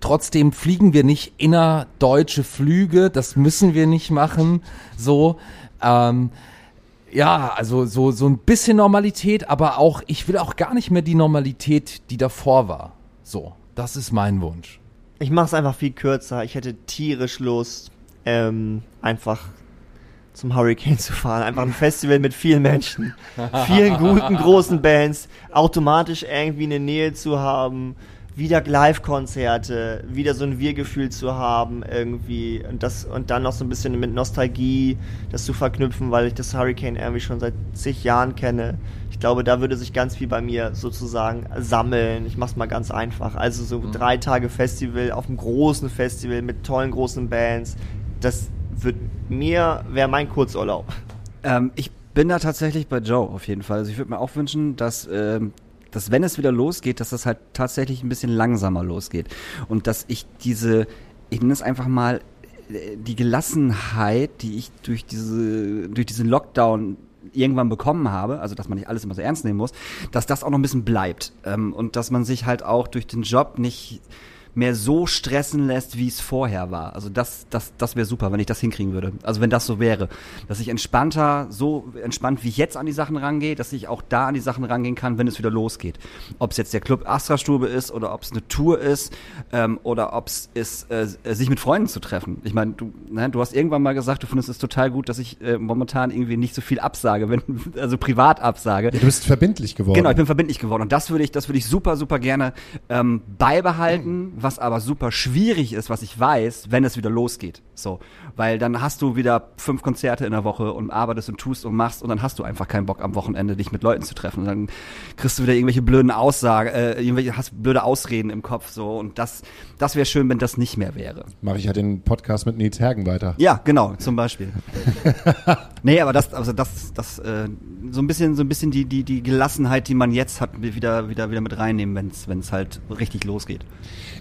Trotzdem fliegen wir nicht innerdeutsche Flüge, das müssen wir nicht machen. So, ähm, ja, also so, so ein bisschen Normalität, aber auch, ich will auch gar nicht mehr die Normalität, die davor war. So, das ist mein Wunsch. Ich mach's einfach viel kürzer. Ich hätte tierisch Lust, ähm, einfach zum Hurricane zu fahren. Einfach ein Festival mit vielen Menschen, vielen guten, großen Bands, automatisch irgendwie eine Nähe zu haben, wieder Live-Konzerte, wieder so ein Wir-Gefühl zu haben irgendwie und das und dann noch so ein bisschen mit Nostalgie das zu verknüpfen, weil ich das Hurricane irgendwie schon seit zig Jahren kenne. Ich glaube, da würde sich ganz viel bei mir sozusagen sammeln. Ich mach's mal ganz einfach. Also so drei Tage Festival auf einem großen Festival mit tollen großen Bands. Das wird mir wäre mein Kurzurlaub. Ähm, ich bin da tatsächlich bei Joe auf jeden Fall. Also ich würde mir auch wünschen, dass, ähm, dass wenn es wieder losgeht, dass das halt tatsächlich ein bisschen langsamer losgeht. Und dass ich diese, ich nenne es einfach mal, äh, die Gelassenheit, die ich durch diese, durch diesen Lockdown irgendwann bekommen habe, also dass man nicht alles immer so ernst nehmen muss, dass das auch noch ein bisschen bleibt. Ähm, und dass man sich halt auch durch den Job nicht mehr so stressen lässt, wie es vorher war. Also das, das, das wäre super, wenn ich das hinkriegen würde. Also wenn das so wäre, dass ich entspannter, so entspannt wie ich jetzt an die Sachen rangehe, dass ich auch da an die Sachen rangehen kann, wenn es wieder losgeht. Ob es jetzt der Club Astra Stube ist oder ob es eine Tour ist ähm, oder ob es ist, äh, sich mit Freunden zu treffen. Ich meine, du, ne, du hast irgendwann mal gesagt, du findest es total gut, dass ich äh, momentan irgendwie nicht so viel absage, wenn, also privat absage. Ja, du bist verbindlich geworden. Genau, ich bin verbindlich geworden und das würde ich, das würde ich super, super gerne ähm, beibehalten, was aber super schwierig ist, was ich weiß, wenn es wieder losgeht. So, weil dann hast du wieder fünf Konzerte in der Woche und arbeitest und tust und machst und dann hast du einfach keinen Bock am Wochenende dich mit Leuten zu treffen. Und dann kriegst du wieder irgendwelche blöden Aussagen, äh, irgendwelche hast blöde Ausreden im Kopf so und das, das wäre schön, wenn das nicht mehr wäre. Mache ich halt den Podcast mit Nils Hergen weiter. Ja, genau, zum Beispiel. nee, aber das, also das, das, äh, so ein bisschen, so ein bisschen die, die, die Gelassenheit, die man jetzt hat, wieder, wieder, wieder mit reinnehmen, wenn es, wenn es halt richtig losgeht.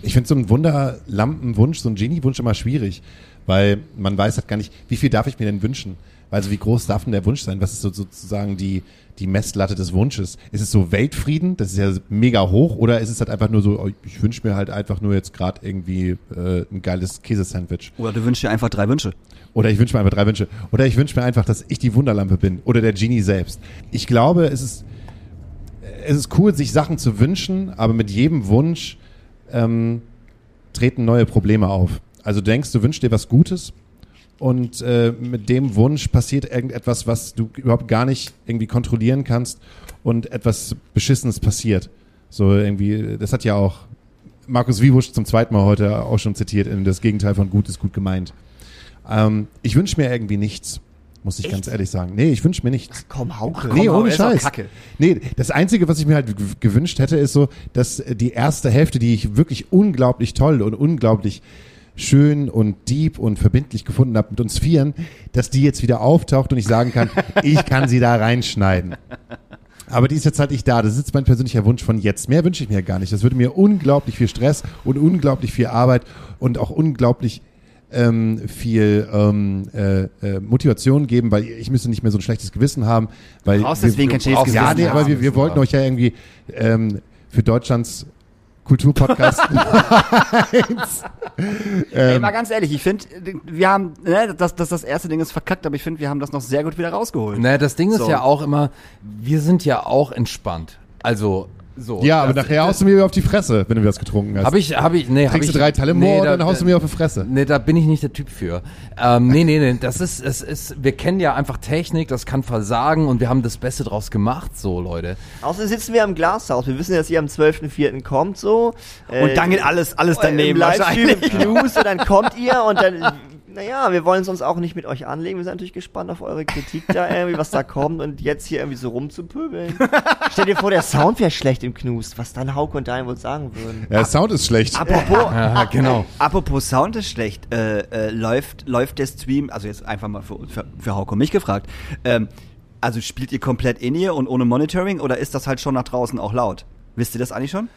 Ich finde so ein Wunderlampenwunsch, so ein Genie-Wunsch immer schwierig, weil man weiß halt gar nicht, wie viel darf ich mir denn wünschen? Also wie groß darf denn der Wunsch sein? Was ist so, sozusagen die, die Messlatte des Wunsches? Ist es so Weltfrieden? Das ist ja mega hoch. Oder ist es halt einfach nur so, oh, ich wünsche mir halt einfach nur jetzt gerade irgendwie äh, ein geiles Käsesandwich? Oder du wünschst dir einfach drei Wünsche. Oder ich wünsche mir einfach drei Wünsche. Oder ich wünsche mir einfach, dass ich die Wunderlampe bin. Oder der Genie selbst. Ich glaube, es ist, es ist cool, sich Sachen zu wünschen, aber mit jedem Wunsch ähm, treten neue Probleme auf. Also du denkst, du wünschst dir was Gutes und äh, mit dem Wunsch passiert irgendetwas, was du überhaupt gar nicht irgendwie kontrollieren kannst und etwas Beschissenes passiert. So irgendwie, das hat ja auch Markus Wiebusch zum zweiten Mal heute auch schon zitiert, in das Gegenteil von gut ist gut gemeint. Ähm, ich wünsche mir irgendwie nichts. Muss ich ganz ehrlich sagen. Nee, ich wünsche mir nichts. Komm, Hauke. Nee, komm, ohne Scheiß. Nee, das Einzige, was ich mir halt gewünscht hätte, ist so, dass die erste Hälfte, die ich wirklich unglaublich toll und unglaublich schön und deep und verbindlich gefunden habe mit uns Vieren, dass die jetzt wieder auftaucht und ich sagen kann, ich kann sie da reinschneiden. Aber die ist jetzt halt nicht da. Das ist mein persönlicher Wunsch von jetzt. Mehr wünsche ich mir gar nicht. Das würde mir unglaublich viel Stress und unglaublich viel Arbeit und auch unglaublich ähm, viel ähm, äh, äh, Motivation geben, weil ich müsste nicht mehr so ein schlechtes Gewissen haben. Weil brauchst wir- deswegen kein schlechtes Ja, Gewissen nee, aber wir, wir wollten euch ja irgendwie ähm, für Deutschlands Kulturpodcast Ey, mal ganz ehrlich, ich finde, wir haben, ne, das, das, das erste Ding ist verkackt, aber ich finde, wir haben das noch sehr gut wieder rausgeholt. Ne, das Ding ist So. ja auch immer, wir sind ja auch entspannt. Also, so. Ja, aber das, nachher haust du mir auf die Fresse, wenn du das getrunken hast. Habe ich, habe ich, nee, hab Trinkst ich, du drei Talle nee, da- und dann haust du mir auf die Fresse. Nee, da bin ich nicht der Typ für. Ähm, nee, nee, nee, das ist, es ist, wir kennen ja einfach Technik, das kann versagen und wir haben das Beste draus gemacht, so, Leute. Außerdem sitzen wir am Glashaus. Wir wissen, dass ihr am 12.04. kommt, so. Äh, Und dann geht alles, alles daneben Im Livestream im wahrscheinlich. Knus und dann kommt ihr und dann, naja, wir wollen es uns auch nicht mit euch anlegen. Wir sind natürlich gespannt auf eure Kritik da irgendwie, was da kommt und jetzt hier irgendwie so rumzupöbeln. Stell dir vor, der Sound wäre schlecht im Knus, was dann Hauke und Dein wohl sagen würden. Ja, der Sound ist schlecht. Apropos, Ja, genau. apropos Sound ist schlecht, äh, äh, läuft, läuft der Stream, also jetzt einfach mal für, für, für Hauke und mich gefragt, ähm, also spielt ihr komplett in ihr und ohne Monitoring oder ist das halt schon nach draußen auch laut? Wisst ihr das eigentlich schon?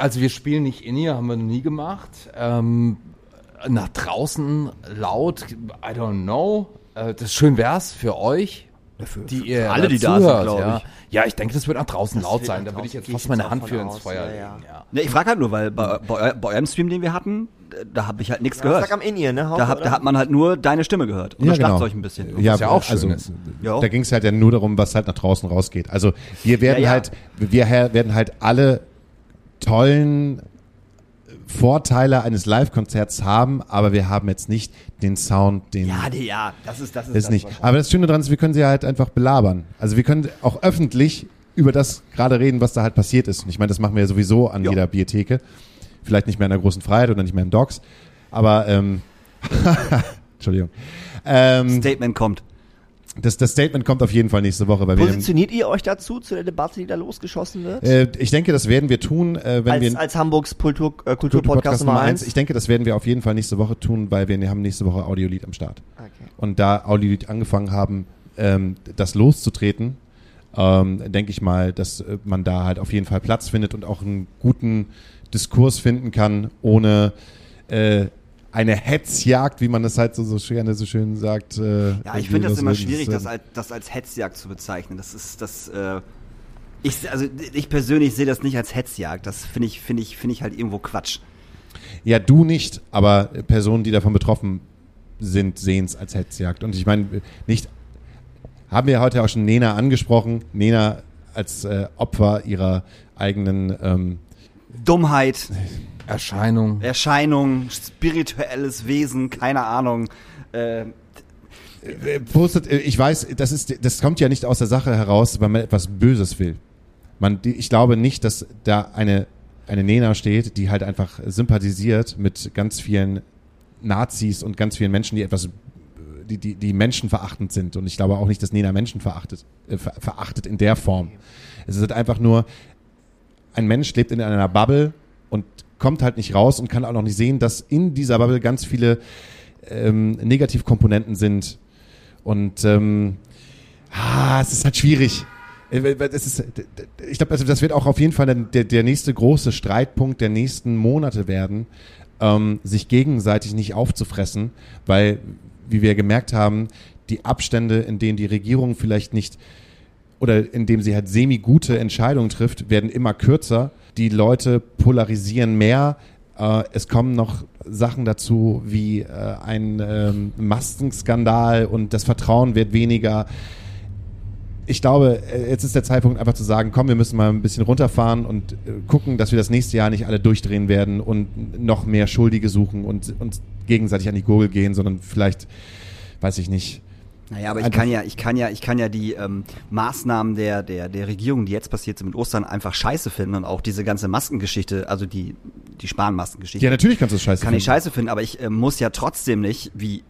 Also wir spielen nicht in ihr, haben wir noch nie gemacht. Ähm, nach draußen laut, I don't know. Äh, das schön wär's für euch. für- die für ihr alle, die da zuhört, sind, glaub ja. ich. Ja, ich denke, das wird nach draußen laut wird sein. Da würde ich jetzt fast meine jetzt Hand für ins Feuer ja, legen. ja. Ja. Ne, ich frage halt nur, weil bei, bei, bei eurem Stream, den wir hatten, da habe ich halt nichts gehört. Sag am In-Ear, ne, Da, hab, da hat man halt nur deine Stimme gehört. Und Ja, das genau. Schlagzeug ein bisschen. Ja, Was ja auch schön also, ist. Ja. da ging es halt ja nur darum, was halt nach draußen rausgeht. Also wir werden Ja, ja. halt, wir werden halt alle tollen Vorteile eines Live-Konzerts haben, aber wir haben jetzt nicht den Sound, den Ja, die, ja, das ist, das ist, ist das, nicht. Aber das Schöne daran ist, wir können sie halt einfach belabern. Also wir können auch öffentlich über das gerade reden, was da halt passiert ist. Und ich meine, das machen wir ja sowieso an Ja. jeder Biertheke. Vielleicht nicht mehr in der großen Freiheit oder nicht mehr im Docks. Aber ähm, Entschuldigung. Ähm, Statement kommt. Das, das Statement kommt auf jeden Fall nächste Woche, wir Positioniert ihr euch dazu, zu der Debatte, die da losgeschossen wird? äh, ich denke, das werden wir tun, äh, wenn als, wir als Hamburgs Kultur, äh, Kulturpodcast Nummer 1. Ich denke, das werden wir auf jeden Fall nächste Woche tun, weil wir haben nächste Woche Audiolied am Start. Okay. Und da Audiolied angefangen haben, ähm, das loszutreten, ähm, denke ich mal, dass äh, man da halt auf jeden Fall Platz findet und auch einen guten Diskurs finden kann, ohne äh, eine Hetzjagd, wie man das halt so, so gerne so schön sagt. Äh, Ja, ich finde das immer schwierig, das als, das als Hetzjagd zu bezeichnen. Das ist das. Äh, ich, also ich persönlich sehe das nicht als Hetzjagd. Das finde ich, finde ich, finde ich halt irgendwo Quatsch. Ja, du nicht, aber Personen, die davon betroffen sind, sehen es als Hetzjagd. Und ich meine, nicht, haben wir heute auch schon Nena angesprochen, Nena als äh, Opfer ihrer eigenen, ähm, Dummheit, Erscheinung. Erscheinung, spirituelles Wesen, keine Ahnung. Äh, postet, äh, ich weiß, das ist, das kommt ja nicht aus der Sache heraus, weil man etwas Böses will. Man, die, ich glaube nicht, dass da eine, eine Nena steht, die halt einfach sympathisiert mit ganz vielen Nazis und ganz vielen Menschen, die etwas, die, die, die menschenverachtend sind. Und ich glaube auch nicht, dass Nena Menschen verachtet, äh, ver, verachtet in der Form. Es ist halt einfach nur, ein Mensch lebt in einer Bubble und kommt halt nicht raus und kann auch noch nicht sehen, dass in dieser Bubble ganz viele ähm, Negativkomponenten sind. Und ähm, ah, es ist halt schwierig. Äh, Es ist, ich glaube, also das wird auch auf jeden Fall der, der nächste große Streitpunkt der nächsten Monate werden, ähm, sich gegenseitig nicht aufzufressen, weil, wie wir gemerkt haben, die Abstände, in denen die Regierung vielleicht nicht oder indem sie halt semi-gute Entscheidungen trifft, werden immer kürzer. Die Leute polarisieren mehr. Äh, es kommen noch Sachen dazu wie äh, ein ähm, Maskenskandal und das Vertrauen wird weniger. Ich glaube, äh, jetzt ist der Zeitpunkt einfach zu sagen, komm, wir müssen mal ein bisschen runterfahren und gucken, dass wir das nächste Jahr nicht alle durchdrehen werden und noch mehr Schuldige suchen und uns gegenseitig an die Gurgel gehen, sondern vielleicht, weiß ich nicht, naja, aber ich kann ja, ich kann ja, ich kann ja die ähm, Maßnahmen der, der, der Regierung, die jetzt passiert sind mit Ostern, einfach scheiße finden und auch diese ganze Maskengeschichte, also die, die Spanmaskengeschichte. Ja, natürlich kannst du es scheiße kann ich finden. scheiße finden, aber ich äh, muss ja trotzdem nicht, wie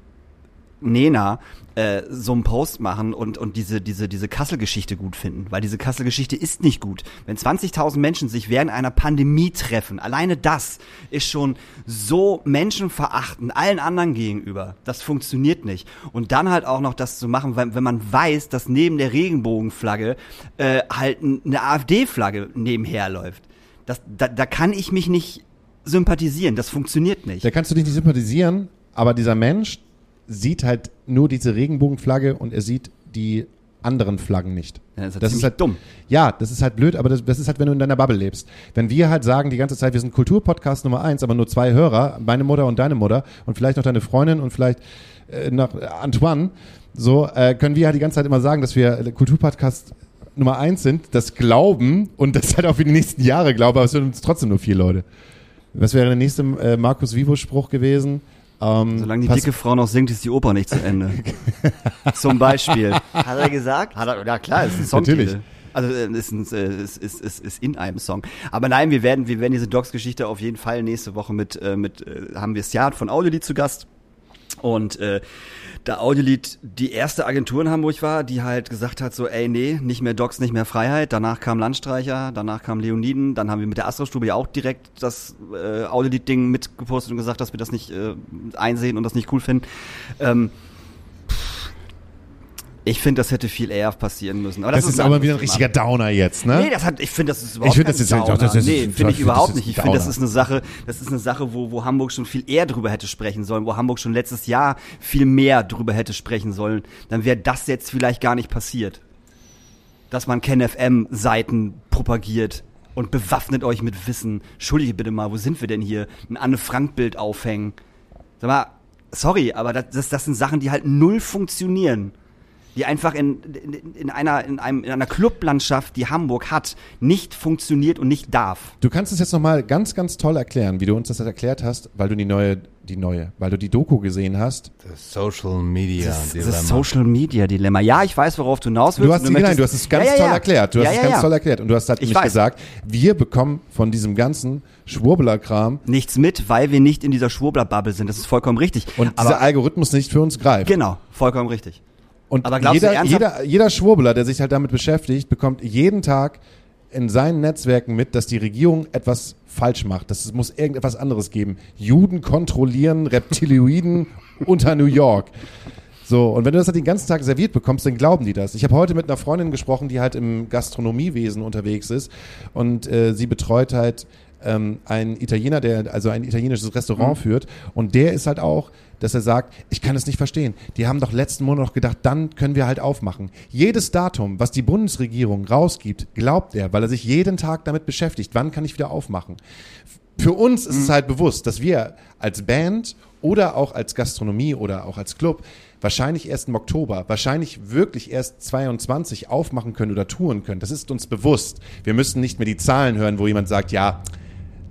Nena äh, so einen Post machen und, und diese, diese, diese Kassel-Geschichte gut finden. Weil diese Kassel-Geschichte ist nicht gut. Wenn 20.000 Menschen sich während einer Pandemie treffen, alleine das ist schon so menschenverachtend allen anderen gegenüber. Das funktioniert nicht. Und dann halt auch noch das zu machen, wenn, wenn man weiß, dass neben der Regenbogenflagge äh, halt eine AfD-Flagge nebenher läuft. Das, da, da kann ich mich nicht sympathisieren. Das funktioniert nicht. Da kannst du dich nicht sympathisieren, aber dieser Mensch sieht halt nur diese Regenbogenflagge und er sieht die anderen Flaggen nicht. Ja, das ist, Das ist halt dumm. Ja, das ist halt blöd, aber das, das ist halt, wenn du in deiner Bubble lebst. Wenn wir halt sagen die ganze Zeit, wir sind Kulturpodcast Nummer eins, aber nur zwei Hörer, meine Mutter und deine Mutter und vielleicht noch deine Freundin und vielleicht äh, noch äh, Antoine, so äh, können wir halt die ganze Zeit immer sagen, dass wir Kulturpodcast Nummer eins sind, das glauben und das halt auch für die nächsten Jahre glauben, aber es sind uns trotzdem nur vier Leute. Was wäre der nächste äh, Markus Vivo-Spruch gewesen? Ähm, Solange die dicke Frau noch singt, ist die Oper nicht zu Ende. Zum Beispiel. Hat er gesagt? Hat er, ja klar, ist ein Songtitel. Natürlich. Also äh, ist, ein, äh, ist, ist, ist, ist in einem Song. Aber nein, wir werden, wir werden diese Docs-Geschichte auf jeden Fall nächste Woche mit, äh, mit haben wir Sjad von Audiolied zu Gast. Und äh, da Audiolied die erste Agentur in Hamburg war, die halt gesagt hat, so, ey, nee, nicht mehr Docs, nicht mehr Freiheit. Danach kam Landstreicher, danach kam Leoniden, dann haben wir mit der Astro-Stube ja auch direkt das äh, Audiolied-Ding mitgepostet und gesagt, dass wir das nicht äh, einsehen und das nicht cool finden. Ähm, ich finde, das hätte viel eher passieren müssen. Aber das, das ist ein aber wieder ein richtiger Downer jetzt, ne? Nee, das hat, ich finde, das ist überhaupt Ich find, das ist- Downer. doch, das ist- nee, finde find, ich überhaupt ist nicht. Ich finde, das ist eine Sache, das ist eine Sache, wo, wo Hamburg schon viel eher drüber hätte sprechen sollen, wo Hamburg schon letztes Jahr viel mehr drüber hätte sprechen sollen. Dann wäre das jetzt vielleicht gar nicht passiert. Dass man KenFM-Seiten propagiert und bewaffnet euch mit Wissen. Entschuldige bitte mal, wo sind wir denn hier? Ein Anne-Frank-Bild aufhängen. Sag mal, sorry, aber das, das, das sind Sachen, die halt null funktionieren die einfach in, in, in, einer, in, einem, in einer Clublandschaft, die Hamburg hat, nicht funktioniert und nicht darf. Du kannst es jetzt nochmal ganz, ganz toll erklären, wie du uns das erklärt hast, weil du die neue, die neue, weil du die Doku gesehen hast. Das Social Media Das, Dilemma. das Social Media Dilemma. Ja, ich weiß, worauf du hinaus willst. Du hast, und nein, möchtest- du hast es ganz Ja, ja, toll ja. erklärt. Du hast ja, es ganz ja. toll erklärt. Und du hast halt Ich nicht weiß. gesagt, wir bekommen von diesem ganzen Schwurbler-Kram Nichts mit, weil wir nicht in dieser Schwurbler-Bubble sind. Das ist vollkommen richtig. und dieser Aber Algorithmus nicht für uns greift. genau, vollkommen richtig. Und Aber jeder, jeder, jeder Schwurbler, der sich halt damit beschäftigt, bekommt jeden Tag in seinen Netzwerken mit, dass die Regierung etwas falsch macht. Dass es muss irgendetwas anderes geben. Juden kontrollieren Reptilioiden unter New York. So, und wenn du das halt den ganzen Tag serviert bekommst, dann glauben die das. Ich habe heute mit einer Freundin gesprochen, die halt im Gastronomiewesen unterwegs ist und äh, sie betreut halt ähm, einen Italiener, der also ein italienisches Restaurant führt und der ist halt auch, dass er sagt, ich kann es nicht verstehen. Die haben doch letzten Monat noch gedacht, dann können wir halt aufmachen. Jedes Datum, was die Bundesregierung rausgibt, glaubt er, weil er sich jeden Tag damit beschäftigt. Wann kann ich wieder aufmachen? Für uns ist es halt bewusst, dass wir als Band oder auch als Gastronomie oder auch als Club wahrscheinlich erst im Oktober, wahrscheinlich wirklich erst 22 aufmachen können oder touren können. Das ist uns bewusst. Wir müssen nicht mehr die Zahlen hören, wo jemand sagt, ja,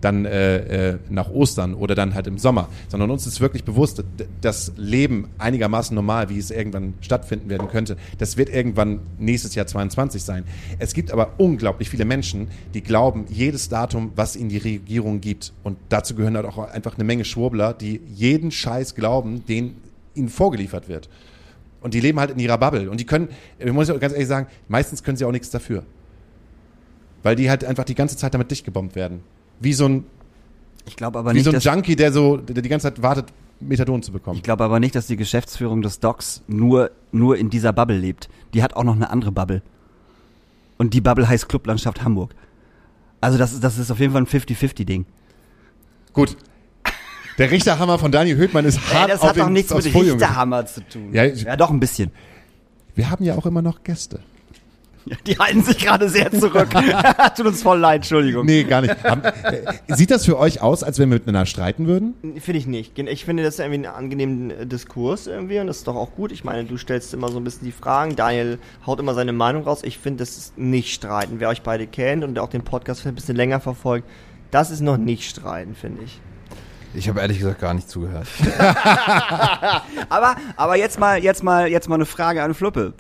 dann äh, äh, nach Ostern oder dann halt im Sommer, sondern uns ist wirklich bewusst, das Leben einigermaßen normal, wie es irgendwann stattfinden werden könnte, das wird irgendwann nächstes Jahr 22 sein. Es gibt aber unglaublich viele Menschen, die glauben, jedes Datum, was ihnen die Regierung gibt, und dazu gehören halt auch einfach eine Menge Schwurbler, die jeden Scheiß glauben, den ihnen vorgeliefert wird. Und die leben halt in ihrer Bubble. Und die können, ich muss ganz ehrlich sagen, meistens können sie auch nichts dafür. Weil die halt einfach die ganze Zeit damit dicht gebombt werden. Wie so ein, Ich glaube aber wie nicht, so ein Junkie, der so, der die ganze Zeit wartet, Methadon zu bekommen. ich glaube aber nicht, dass die Geschäftsführung des Docs nur, nur in dieser Bubble lebt. Die hat auch noch eine andere Bubble. Und die Bubble heißt Clublandschaft Hamburg. Also das ist, das ist auf jeden Fall ein 50-50-Ding. Gut. Der Richterhammer von Daniel Höhtmann ist Ey, hart das auf hat doch nichts mit Richterhammer zu tun. Ja, ich- ja, doch ein bisschen. Wir haben ja auch immer noch Gäste. Die halten sich gerade sehr zurück. Tut uns voll leid, Entschuldigung. Nee, gar nicht. Haben, äh, sieht das für euch aus, als wenn wir miteinander streiten würden? Finde ich nicht. Ich finde das irgendwie einen angenehmen äh, Diskurs irgendwie und das ist doch auch gut. Ich meine, du stellst immer so ein bisschen die Fragen, Daniel haut immer seine Meinung raus. Ich finde, das ist nicht streiten. Wer euch beide kennt und auch den Podcast ein bisschen länger verfolgt, das ist noch nicht streiten, finde ich. Ich habe ehrlich gesagt gar nicht zugehört. Aber, aber jetzt mal, jetzt mal, jetzt mal eine Frage an Fluppe.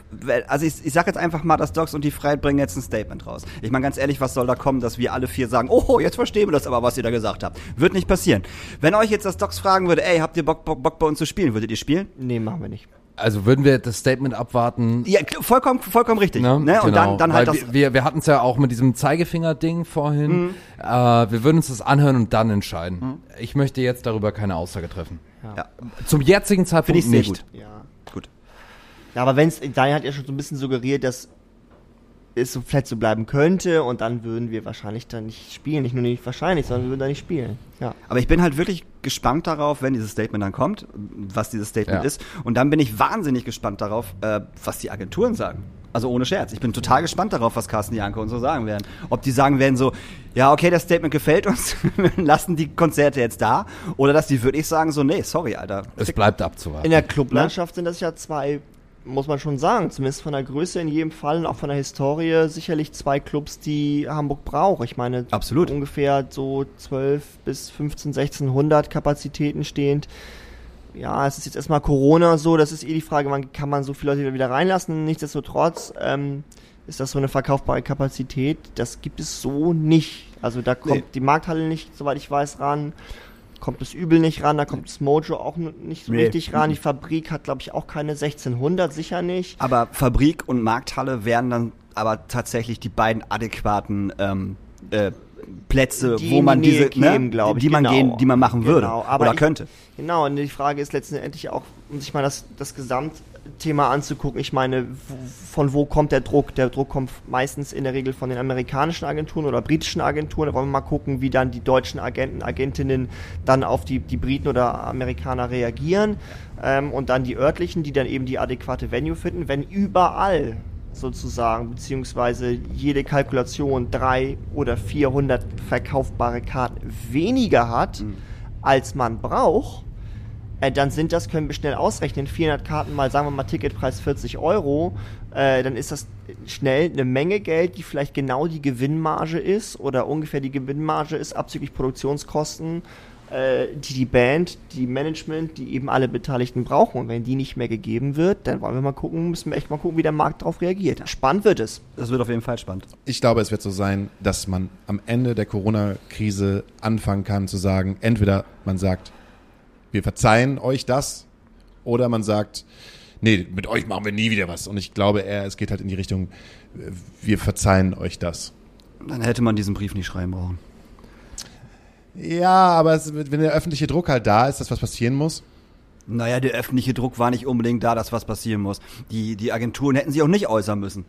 Also ich, ich sag jetzt einfach mal, dass Docs und die Freiheit bringen jetzt ein Statement raus. Ich meine ganz ehrlich, was soll da kommen, dass wir alle vier sagen, oh, jetzt verstehen wir das aber, was ihr da gesagt habt. Wird nicht passieren. Wenn euch jetzt das Docs fragen würde, ey, habt ihr Bock, Bock, Bock bei uns zu spielen, würdet ihr spielen? Nee, machen wir nicht. Also würden wir das Statement abwarten. Ja, vollkommen, vollkommen richtig. Ne? Ne? Und Genau. dann, dann halt Weil das. Mhm. Wir, wir, hatten es ja auch mit diesem Zeigefinger-Ding vorhin. Äh, wir würden uns das anhören und dann entscheiden. Mhm. Ich möchte jetzt darüber keine Aussage treffen. Ja. Zum jetzigen Finde Zeitpunkt ich sehr nicht. gut. Ja. Gut. Ja, aber wenn es, Daniel hat ja schon so ein bisschen suggeriert, dass es so vielleicht so bleiben könnte und dann würden wir wahrscheinlich dann nicht spielen. Nicht nur nicht wahrscheinlich, sondern wir würden da nicht spielen. Ja. Aber ich bin halt wirklich gespannt darauf, wenn dieses Statement dann kommt, was dieses Statement Ja. ist. Und dann bin ich wahnsinnig gespannt darauf, äh, was die Agenturen sagen. Also ohne Scherz. Ich bin total gespannt darauf, was Carsten Janke und so sagen werden. Ob die sagen werden so, ja, okay, das Statement gefällt uns, lassen die Konzerte jetzt da. Oder dass die wirklich sagen so, nee, sorry, Alter. Es bleibt abzuwarten. In der Clublandschaft sind das ja zwei, muss man schon sagen, zumindest von der Größe in jedem Fall und auch von der Historie sicherlich zwei Clubs, die Hamburg braucht. Ich meine, Absolut. ungefähr so 12 bis 15, 1600 Kapazitäten stehend. Ja, es ist jetzt erstmal Corona so, das ist eh die Frage, wann kann man so viele Leute wieder reinlassen. Nichtsdestotrotz ähm, ist das so eine verkaufbare Kapazität. Das gibt es so nicht. Also da kommt Nee. die Markthalle nicht, soweit ich weiß, ran. Kommt das Übel nicht ran, da kommt das Mojo auch nicht so Nee. richtig ran. Die Fabrik hat, glaube ich, auch keine 1600, sicher nicht. Aber Fabrik und Markthalle wären dann aber tatsächlich die beiden adäquaten ähm, äh, Plätze, Die wo man diese, ne, kämen, glaub ich, die man genau. gehen, die man machen würde Genau, aber oder ich- könnte. Genau, und die Frage ist letztendlich auch, um sich mal das, das Gesamtthema anzugucken. Ich meine, von wo kommt der Druck? Der Druck kommt meistens in der Regel von den amerikanischen Agenturen oder britischen Agenturen. Da wollen wir mal gucken, wie dann die deutschen Agenten, Agentinnen dann auf die, die Briten oder Amerikaner reagieren. Ähm, und dann die örtlichen, die dann eben die adäquate Venue finden. Wenn überall sozusagen, beziehungsweise jede Kalkulation drei oder 400 verkaufbare Karten weniger hat, als man braucht, äh, dann sind das, können wir schnell ausrechnen, 400 Karten mal, sagen wir mal, Ticketpreis 40 Euro, äh, dann ist das schnell eine Menge Geld, die vielleicht genau die Gewinnmarge ist oder ungefähr die Gewinnmarge ist, abzüglich Produktionskosten, äh, die die Band, die Management, die eben alle Beteiligten brauchen. Und wenn die nicht mehr gegeben wird, dann wollen wir mal gucken, müssen wir echt mal gucken, wie der Markt darauf reagiert. Spannend wird es. Das wird auf jeden Fall spannend. Ich glaube, es wird so sein, dass man am Ende der Corona-Krise anfangen kann zu sagen, entweder man sagt, wir verzeihen euch das, oder man sagt, nee, mit euch machen wir nie wieder was. Und ich glaube eher, es geht halt in die Richtung, äh, wir verzeihen euch das. Dann hätte man diesen Brief nicht schreiben brauchen. Ja, aber es, wenn der öffentliche Druck halt da ist, dass was passieren muss. Naja, der öffentliche Druck war nicht unbedingt da, dass was passieren muss. Die, die Agenturen hätten sich auch nicht äußern müssen.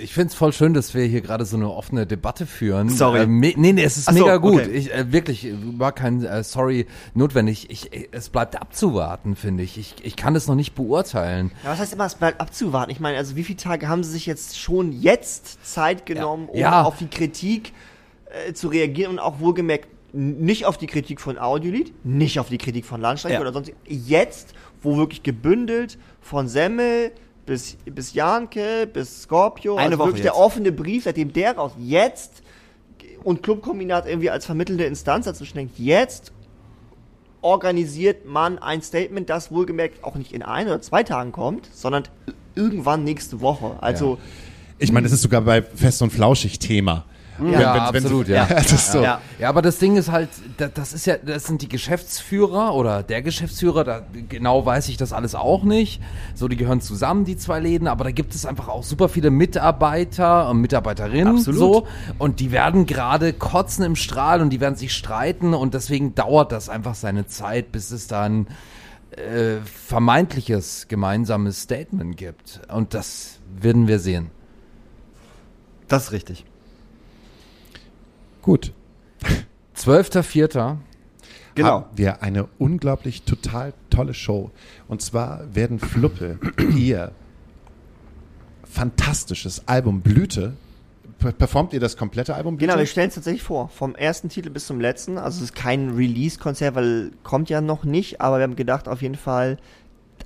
Ich find's voll schön, dass wir hier gerade so eine offene Debatte führen. Sorry. Äh, me nee, nee, es ist so, mega gut. okay. Ich, äh, wirklich, war kein äh, Sorry notwendig. Ich, äh, es bleibt abzuwarten, finde ich. ich. Ich kann es noch nicht beurteilen. Ja, was heißt immer, es bleibt abzuwarten? Ich meine, also wie viele Tage haben sie sich jetzt schon jetzt Zeit genommen, um Ja. auf die Kritik äh, zu reagieren und auch wohlgemerkt nicht auf die Kritik von Audiolied, nicht auf die Kritik von Landstreik Ja. oder sonst jetzt, wo wirklich gebündelt von Semmel bis, bis Janke, bis Scorpio, Eine also Woche wirklich der jetzt. offene Brief, seitdem der raus, jetzt und Clubkombinat irgendwie als vermittelnde Instanz dazwischen denkt, jetzt organisiert man ein Statement, das wohlgemerkt auch nicht in ein oder zwei Tagen kommt, sondern irgendwann nächste Woche. Also Ich meine, es ist sogar bei Fest und Flauschig Thema. Ja, wenn- wenn- absolut, ja. Das ist so. Ja. Ja, aber das Ding ist halt, da- das ist ja, das sind die Geschäftsführer oder der Geschäftsführer, da genau weiß ich das alles auch nicht. So, die gehören zusammen, die zwei Läden, aber da gibt es einfach auch super viele Mitarbeiter und Mitarbeiterinnen Absolut. so und die werden gerade kotzen im Strahl und die werden sich streiten und deswegen dauert das einfach seine Zeit, bis es dann äh, vermeintliches gemeinsames Statement gibt und das werden wir sehen. Das ist richtig. Gut. 12.04. Genau. haben wir eine unglaublich total tolle Show. Und zwar werden Fluppe ihr fantastisches Album Blüte. per- Performt ihr das komplette Album Blüte? Genau, wir stellen es tatsächlich vor. Vom ersten Titel bis zum letzten. Also es ist kein Release-Konzert, weil kommt ja noch nicht, aber wir haben gedacht, auf jeden Fall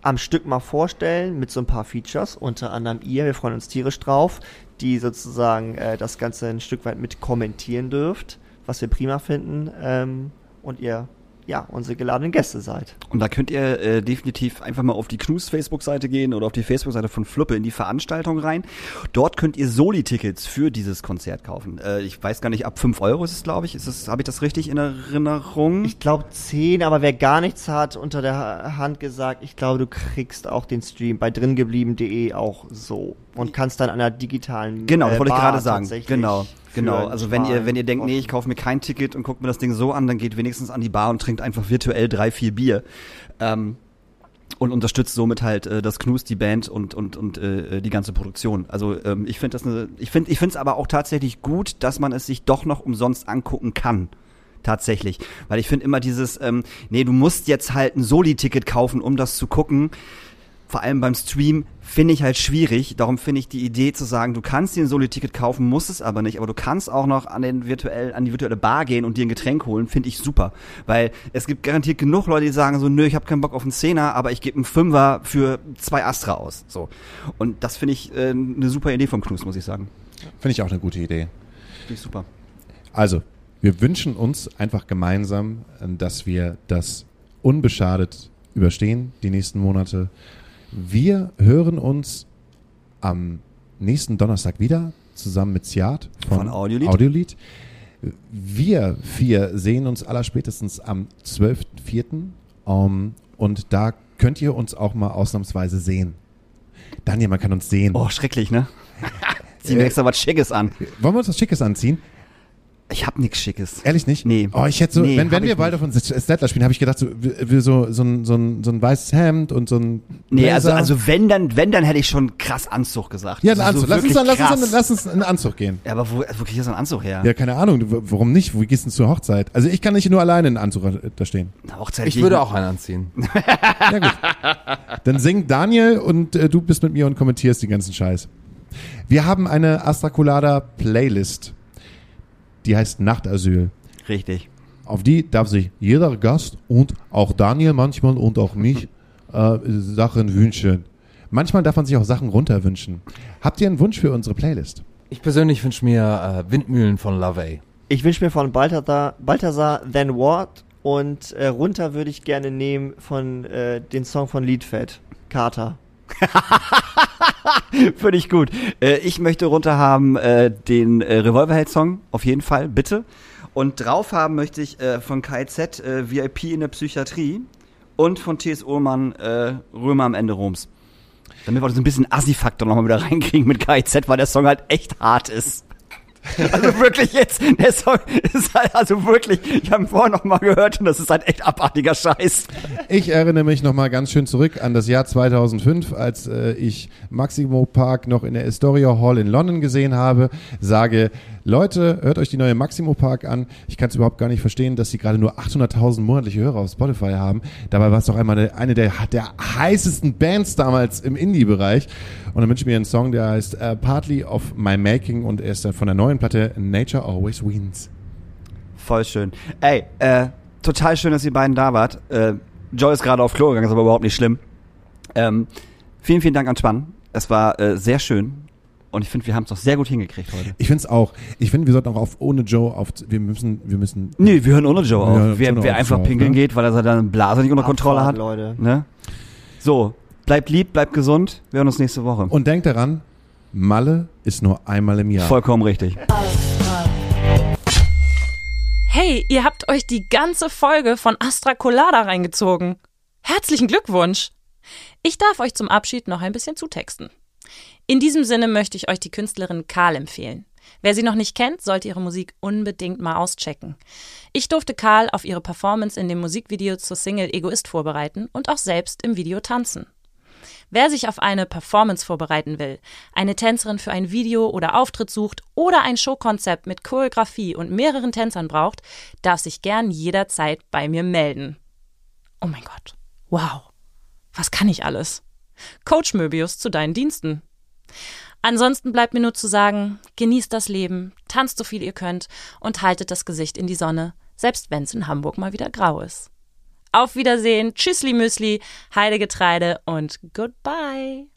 am Stück mal vorstellen mit so ein paar Features, unter anderem ihr, wir freuen uns tierisch drauf, die sozusagen äh, das Ganze ein Stück weit mit kommentieren dürft, was wir prima finden. Ähm, und ihr ja, unsere geladenen Gäste seid. Und da könnt ihr äh, definitiv einfach mal auf die Knus Facebook-Seite gehen oder auf die Facebook-Seite von Fluppe in die Veranstaltung rein. Dort könnt ihr Soli-Tickets für dieses Konzert kaufen. Äh, ich weiß gar nicht, ab 5 Euro ist es, glaube ich. Ist es, habe ich das richtig in Erinnerung? Ich glaube 10, aber wer gar nichts hat, unter der Hand gesagt, ich glaube, du kriegst auch den Stream bei dringeblieben.de auch so und kannst dann an einer digitalen Genau, das äh, wollte ich gerade sagen. Genau, genau. Also wenn ihr, wenn ihr denkt, nee, ich kaufe mir kein Ticket und guckt mir das Ding so an, dann geht wenigstens an die Bar und trinkt einfach virtuell drei, vier Bier. Ähm, und unterstützt somit halt äh, das Knus, die Band und und und äh, die ganze Produktion. Also ähm, ich finde das eine, ich finde ich finde es aber auch tatsächlich gut, dass man es sich doch noch umsonst angucken kann. Tatsächlich, weil ich finde immer dieses, ähm, nee, du musst jetzt halt ein Soli-Ticket kaufen, um das zu gucken vor allem beim Stream, finde ich halt schwierig. Darum finde ich die Idee zu sagen, du kannst dir ein Solo-Ticket kaufen, musst es aber nicht, aber du kannst auch noch an den virtuell, an die virtuelle Bar gehen und dir ein Getränk holen, finde ich super. Weil es gibt garantiert genug Leute, die sagen so, nö, ich habe keinen Bock auf einen Zehner, aber ich gebe einen Fünfer für zwei Astra aus. So. Und das finde ich äh, eine super Idee vom Knus, muss ich sagen. Finde ich auch eine gute Idee. Finde ich super. Also, wir wünschen uns einfach gemeinsam, äh, dass wir das unbeschadet überstehen, die nächsten Monate. Wir hören uns am nächsten Donnerstag wieder, zusammen mit Siad von, Von Audiolied. Audiolied. Wir vier sehen uns allerspätestens am 12.04. Um, und da könnt ihr uns auch mal ausnahmsweise sehen. Daniel, man kann uns sehen. Oh, schrecklich, ne? Zieh mir extra was Schickes an. Wollen wir uns was Schickes anziehen? Ich hab nix Schickes. Ehrlich nicht? Nee. Oh, ich hätte so, Nee, wenn, wenn wir ich beide von Stettler spielen, habe ich gedacht, so, wir, so, so, ein, so, ein, so ein weißes Hemd und so ein. Nee, also, Blazer. also wenn dann, wenn dann hätte ich schon krass Anzug gesagt. Ja, ein Also Anzug. so lass, uns dann, lass, uns krass. dann, lass uns in einen Anzug gehen. Ja, aber wo, wo krieg ich so einen Anzug her? Ja, keine Ahnung. Du, warum nicht? Wo gehst du denn zur Hochzeit? Also ich kann nicht nur alleine in einen Anzug da stehen. Eine Hochzeit Ich würde auch einen anziehen. Ja, gut. Dann singt Daniel und äh, du bist mit mir und kommentierst den ganzen Scheiß. Wir haben eine Astrakulada Playlist. Die heißt Nachtasyl. Richtig. Auf die darf sich jeder Gast und auch Daniel manchmal und auch mich äh, Sachen wünschen. Manchmal darf man sich auch Sachen runterwünschen. Habt ihr einen Wunsch für unsere Playlist? Ich persönlich wünsche mir äh, Windmühlen von Lavey. Ich wünsche mir von Balthasar, Balthasar Then What und äh, runter würde ich gerne nehmen von äh, den Song von Liedfett, Carter. Ich gut. Äh, ich möchte runter haben äh, den äh, Revolverheld-Song, auf jeden Fall, bitte. Und drauf haben möchte ich äh, von KZ äh, VIP in der Psychiatrie und von T.S. Ullmann äh, Römer am Ende Roms. Damit wir so ein bisschen Assi-Faktor nochmal wieder reinkriegen mit KZ, weil der Song halt echt hart ist. Also wirklich jetzt, der Song ist halt, also wirklich, ich habe ihn vorher noch mal gehört und das ist halt echt abartiger Scheiß. Ich erinnere mich noch mal ganz schön zurück an das Jahr 2005, als äh, ich Maximo Park noch in der Astoria Hall in London gesehen habe. Sage, Leute, hört euch die neue Maximo Park an. Ich kann es überhaupt gar nicht verstehen, dass sie gerade nur 800.000 monatliche Hörer auf Spotify haben. Dabei war es doch einmal eine, der, der heißesten Bands damals im Indie-Bereich. Und dann wünsche ich mir einen Song, der heißt äh, Partly of My Making und er ist von der neuen Platte Nature Always Wins. Voll schön. Ey, äh, total schön, dass ihr beiden da wart. Äh, Joy ist gerade auf Klo gegangen, ist aber überhaupt nicht schlimm. Ähm, vielen, vielen Dank an Spann. Es war äh, sehr schön. Und ich finde, wir haben es doch sehr gut hingekriegt heute. Ich finde es auch. Ich finde, wir sollten auch auf ohne Joe auf. Wir müssen, wir müssen. Nee, wir hören ohne Joe Ja, auf. Wer, wer auf, einfach Joe auf, pinkeln ne? geht, weil er seine Blase nicht unter Kontrolle hat. Leute. Ne? So, bleibt lieb, bleibt gesund. Wir hören uns nächste Woche. Und denkt daran, Malle ist nur einmal im Jahr. Vollkommen richtig. Hey, ihr habt euch die ganze Folge von Astra Colada reingezogen. Herzlichen Glückwunsch! Ich darf euch zum Abschied noch ein bisschen zutexten. In diesem Sinne möchte ich euch die Künstlerin Karl empfehlen. Wer sie noch nicht kennt, sollte ihre Musik unbedingt mal auschecken. Ich durfte Karl auf ihre Performance in dem Musikvideo zur Single Egoist vorbereiten und auch selbst im Video tanzen. Wer sich auf eine Performance vorbereiten will, eine Tänzerin für ein Video oder Auftritt sucht oder ein Showkonzept mit Choreografie und mehreren Tänzern braucht, darf sich gern jederzeit bei mir melden. Oh mein Gott. Wow. Was kann ich alles? Coach Möbius zu deinen Diensten. Ansonsten bleibt mir nur zu sagen, genießt das Leben, tanzt so viel ihr könnt und haltet das Gesicht in die Sonne, selbst wenn es in Hamburg mal wieder grau ist. Auf Wiedersehen, Tschüssli Müsli, Heidegetreide und Goodbye.